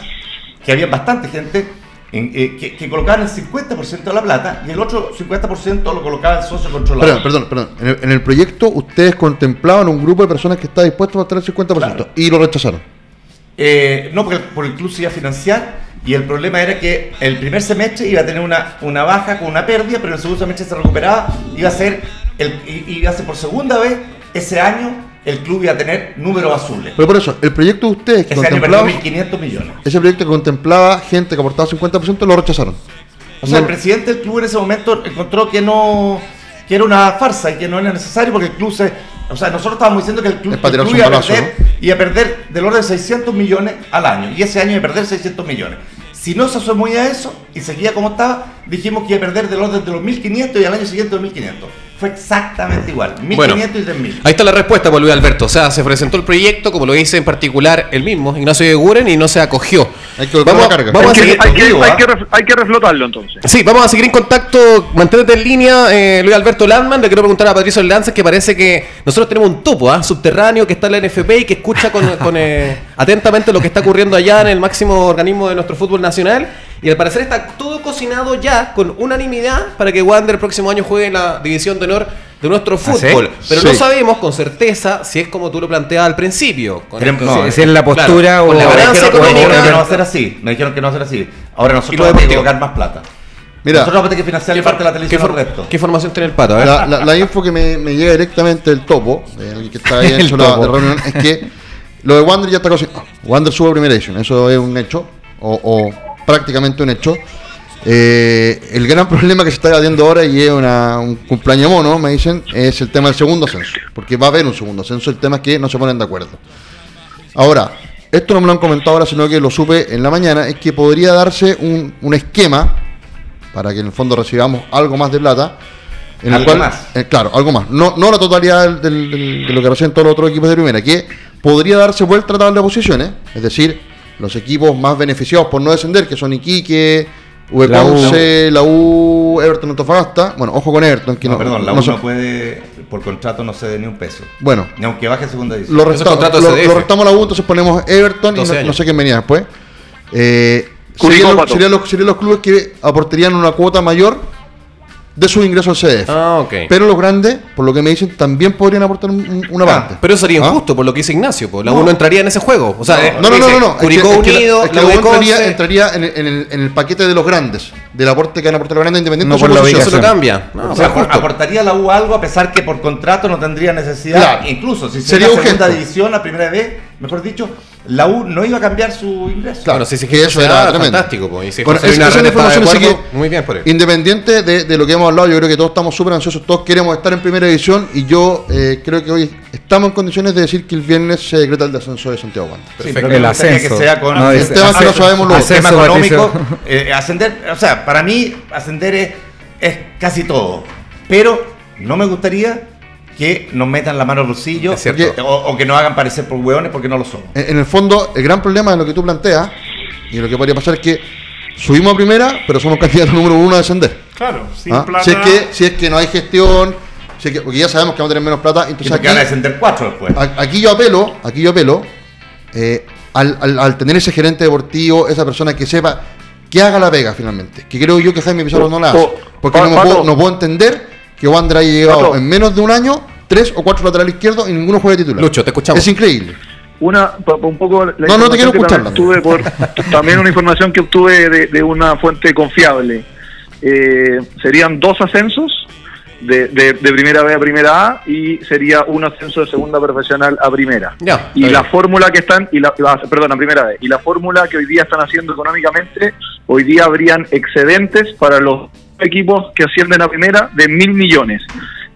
que había bastante gente, en- eh, que, que colocaban el 50% de la plata y el otro 50% lo colocaba el socio controlador. Perdón, perdón, perdón. En el, en el proyecto ustedes contemplaban un grupo de personas que está dispuesto a gastar el 50% Claro. y lo rechazaron. Eh, no, porque, porque el club se iba a financiar y el problema era que el primer semestre iba a tener una, una baja con una pérdida, pero el segundo semestre se recuperaba, iba a ser, el, iba a ser por segunda vez ese año el club iba a tener números azules. Pero por eso, el proyecto de ustedes que Ese contemplaba, 1.500 millones. ese proyecto que contemplaba gente que aportaba 50% lo rechazaron. O sea, No- el presidente del club en ese momento encontró que no que era una farsa y que no era necesario porque el club se... O sea, nosotros estábamos diciendo que el club, Es para el club iba, a perder, iba a perder del orden de 600 millones al año. Y ese año iba a perder 600 millones. Si no se asumía eso y seguía como estaba, dijimos que iba a perder del orden de los 1.500 y al año siguiente los 1.500. Fue exactamente igual. 1.500 Bueno, y 3.000. ahí está la respuesta por Luis Alberto. O sea, se presentó el proyecto, como lo dice en particular el mismo, Ignacio de Guren, y no se acogió. Hay que carga. vamos a hay, que, seguir, hay, que, contigo, hay, que ref- hay que reflotarlo entonces. sí, vamos a seguir en contacto. Mantente en línea, eh, Luis Alberto Landman. Le quiero preguntar a Patricio Lanzas que parece que nosotros tenemos un topo ¿ah? subterráneo que está en la NFP y que escucha con, con, eh, atentamente lo que está ocurriendo allá en el máximo organismo de nuestro fútbol nacional. Y al parecer está todo cocinado ya con unanimidad para que Wander el próximo año juegue en la división de honor de nuestro sí? fútbol. Pero no sabemos con certeza si es como tú lo planteabas al principio. con no, si- es la postura Claro, o la balanza Nos dijeron económica. que no va a ser así. Nos dijeron que no va a ser así. Ahora nosotros vamos a colocar más plata. Mira, nosotros vamos a tener que financiar ¿Qué, parte de la ¿qué, televisión for- al resto. qué formación tiene el pato? A ver. la, la- la info que me, me llega directamente del topo, de alguien que está ahí El en la de reunión, es que lo de Wander ya está cocinado. Wander sube a Primera Edition, eso es un hecho, o, o prácticamente un hecho. Eh, el gran problema que se está debatiendo ahora, y es una- un cumpleaños mono, me dicen, es el tema del segundo ascenso. Porque va a haber un segundo ascenso, el tema es que no se ponen de acuerdo. Ahora, esto no me lo han comentado ahora, sino que lo supe en la mañana, es que podría darse un, un esquema para que en el fondo recibamos algo más de plata. En el Algo cual, más. eh, claro, algo más. No, no la totalidad del- del- del- de lo que reciben todos los otros equipos de primera, que podría darse vuelta a la tabla de posiciones, es decir, los equipos más beneficiados por no descender, que son Iquique, V La U. La U, Everton, Antofagasta. Bueno, ojo con Everton, que No, no, perdón, la no U no puede, por contrato no cede ni un peso. Bueno, Ni aunque baje a segunda división. lo contratos lo, restamos a la U, entonces ponemos Everton y 12 no, sé quién venía después. Eh, serían, los, serían los- serían los clubes que aportarían una cuota mayor de su ingreso al CDF. Ah, ok. Pero los grandes, por lo que me dicen, también podrían aportar un- un- una Ah, parte. Pero eso sería ¿Ah? injusto por lo que dice Ignacio. Pues la No. uno entraría en ese juego. O sea, eh, No, no, no, no, no. Es que- Curicó es que la- Unido, es que la la U U entraría, entraría en, el- en el, en el paquete de los grandes, del aporte que van a aportar los grandes independientes. No por la. Eso lo cambia. No, O sea, justo. aportaría la U algo a pesar que por contrato no tendría necesidad. Claro. Incluso si Sería sería un segunda división, la primera vez, mejor dicho, la U no iba a cambiar su ingreso. Claro, si se que quiere eso era tremendo. fantástico. Pues. Y si Bueno, José es- Luis esa Narváez está de información sí acuerdo, que- muy bien por él. Independiente de, de lo que hemos hablado, yo creo que todos estamos súper ansiosos, todos queremos estar en primera división y yo eh, creo que hoy estamos en condiciones de decir que el viernes se decreta el descenso de Santiago Wander. Sí, Perfecto. pero El ascenso. que sea con No, El es- tema que no sabemos luego. el tema económico. Eh, ascender, o sea, para mí ascender es, es casi todo. Pero no me gustaría que nos metan la mano al bolsillo o, o que nos hagan parecer por hueones porque no lo somos. En, en el fondo, el gran problema de lo que tú planteas y lo que podría pasar es que subimos a primera, pero somos candidatos número uno a descender. Claro, sin ¿Ah? plata. Si, es que, si es que no hay gestión, si es que- porque ya sabemos que vamos a tener menos plata, Y entonces porque van a aquí, descender cuatro después. aquí yo apelo, aquí yo apelo, eh, al, al- al tener ese gerente deportivo, esa persona que sepa que haga la pega finalmente, que creo yo que Jaime Pizarro no la hace, Oh, porque no, puedo, no puedo entender que Wander haya llegado en menos de un año tres o cuatro laterales izquierdos y ninguno juega de titular. Lucho, te escuchamos. Es increíble. Una, un poco la No, no te quiero escuchar, también, tuve por- también una información que obtuve de, de una fuente confiable. Eh, serían dos ascensos de, de- de primera B a primera A y sería un ascenso de segunda profesional a primera. Ya, y la bien. fórmula que están, y la, la- perdón, a primera vez, y la fórmula que hoy día están haciendo económicamente, hoy día habrían excedentes para los equipos que ascienden a primera de mil millones.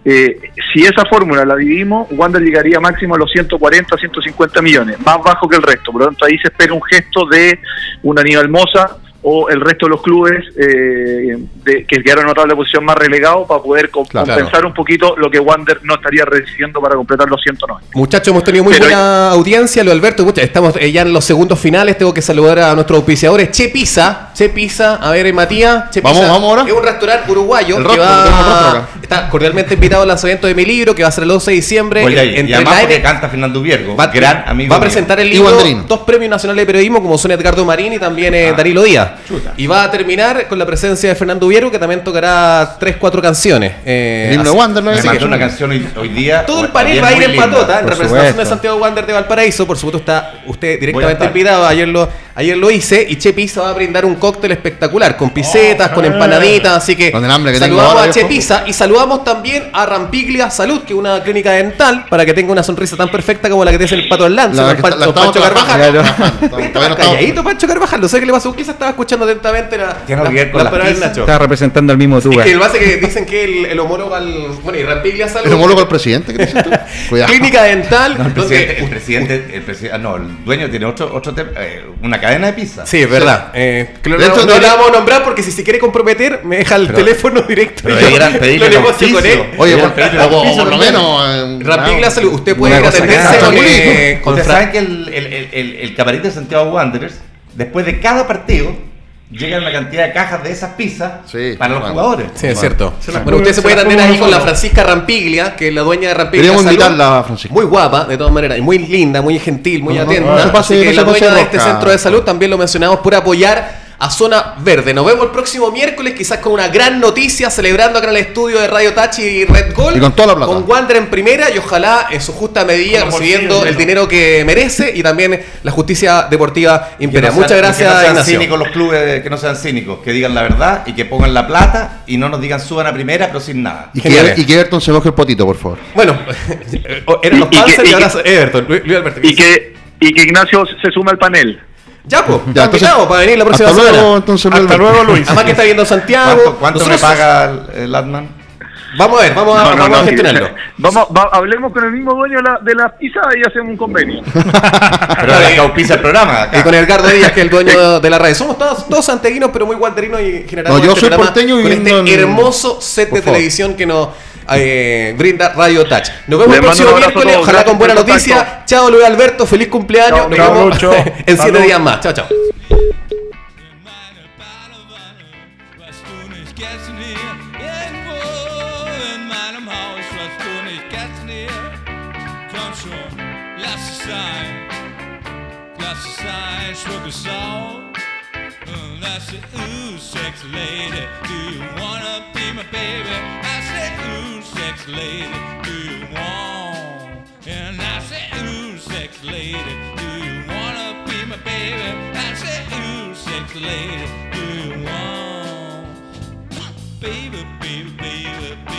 Eh, si esa fórmula la dividimos, Wander llegaría máximo a los 140, 150 millones, más bajo que el resto. Por lo tanto, ahí se espera un gesto de un Aníbal Moza o el resto de los clubes eh, de- que quedaron en otra posición más relegados para poder Claro. compensar un poquito lo que Wander no estaría recibiendo para completar los 190. Muchachos, hemos tenido muy Pero- buena audiencia, lo Alberto. Estamos eh, ya en los segundos finales. Tengo que saludar a nuestros auspiciadores. Che Pizza. Che Pizza. A ver, eh, Matías. Che Vamos, Pizza vamos ahora. Es un restaurante uruguayo El que rostro, va- está cordialmente invitado al lanzamiento de mi libro que va a ser el 11 de diciembre. Oiga, y, Entre y además porque canta Fernando Viergo, Va, gran amigo va a mío. presentar el Y libro dos premios nacionales de periodismo como son Edgardo Marín y también eh, Ah, Danilo Díaz. Chuta. Y va a terminar con la presencia de Fernando Viergo que también tocará tres, cuatro canciones. Eh, El himno de Wander, ¿no? Me Así que- una canción hoy, hoy día. todo el panel va a ir en patota en representación de. Santiago Wander de Valparaíso. Por supuesto está usted directamente invitado. Ayer lo, ayer lo hice y Che Pizza va a brindar un cóctel espectacular con pisetas, Oh, con eh. empanaditas. Así que Con el hambre que tengo saludamos ahora, a Che viejo. Pizza y saludamos también a Rampiglia Salud, que es una clínica dental para que tenga una sonrisa tan perfecta como la que tiene el pato al lance, La don que Pa- está- la Pancho Carvajal. estaba calladito Pancho Carvajal, no sé qué le pasó, quizás estaba escuchando atentamente la, Tiene algo que ver con la las palabra del. Nacho. Estaba representando al mismo Es Tuga. que el base que dicen que el, el homólogo al. Bueno, y Rampiglia Salud. ¿El homólogo al presidente? ¿Qué dices tú? Cuidado. Clínica dental. No, el donde- presidente, el presidente, el presidente, ah, no, el dueño tiene otro, otro tema, eh, una cadena de pizza. Sí, es verdad. Eh, que lo, De hecho, no, la vamos a nombrar porque si se quiere comprometer, me deja el Pero- teléfono directo. pero y yo lo un negocio con él. auspicio. Oye, por, por lo menos. eh, Rapid una- Salud, usted puede ir a atenderse con, eh, con Ustedes Fra- saben que el, el, el, el, el camarín de Santiago Wanderers, después de cada partido, llegan una cantidad de cajas de esas pizzas Sí, para los bueno. jugadores. Sí, es cierto. Las Bueno, usted se se puede atender ahí con la. Francisca Rampiglia, que es la dueña de Rampiglia. Queríamos invitarla, Francisca. Muy guapa, de todas maneras, y muy linda, muy gentil, muy No, atenta. no Así que la dueña de este centro de salud también lo mencionamos por apoyar a Zona Verde. Nos vemos el próximo miércoles, quizás con una gran noticia, celebrando acá en el estudio de Radio Tachi y Red Gold. Y con toda la plata. Con Wander en primera y ojalá en su justa medida recibiendo el dinero que merece y también la justicia deportiva impera. no Muchas gracias, que no sean Ignacio. cínicos los clubes, que no sean cínicos, que digan la verdad y que pongan la plata y no nos digan suban a primera, pero sin nada. Y que, y que Everton se moje el potito, por favor. Bueno, eran los Y- y que- y, y ahora Everton. Luis Luis Alberto. Y que, y que Ignacio se suma al panel. Ya, pues, Ya, entonces, para venir la próxima hasta semana. luego, entonces, Luis Hasta Alberto. luego, Luis. Además que está viendo Santiago. ¿Cuánto, cuánto me paga el, el Atman? Vamos a ver, vamos a, No, no, vamos a no, sí, gestionarlo. Vamos, va- hablemos con el mismo dueño de la, de la pizza y hacemos un convenio. Pero la que auspicia el programa. acá. Y con Edgardo Díaz, que es el dueño de la radio. Somos todos, todos santeguinos, pero muy guanterinos y generamos No, yo este soy porteño con viviendo este en- hermoso set Por de favor. televisión que nos eh, brinda Radio Touch. Nos vemos Les el próximo miércoles, ojalá con buena noticia. contacto. Chao, Luis Alberto, feliz cumpleaños. Chao, Nos chao, vemos en siete Salud. días más. Chao, chao. Lady, do you wanna be my baby? I said, ooh, sex lady, do you want? And I said, ooh, sex lady, do you wanna be my baby? I said, ooh, sex lady, do you want? Baby, baby, baby, baby.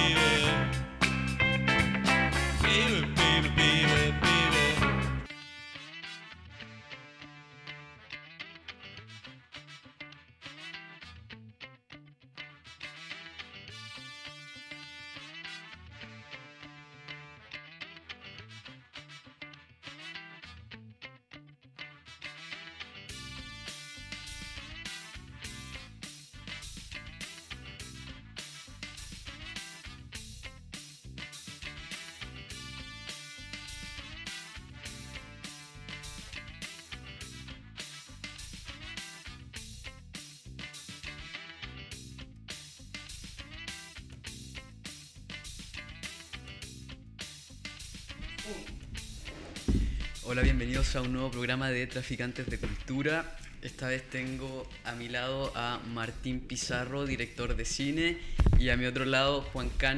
A un nuevo programa de Traficantes de Cultura. Esta vez tengo a mi lado a Martín Pizarro, director de cine, y a mi otro lado Juan Can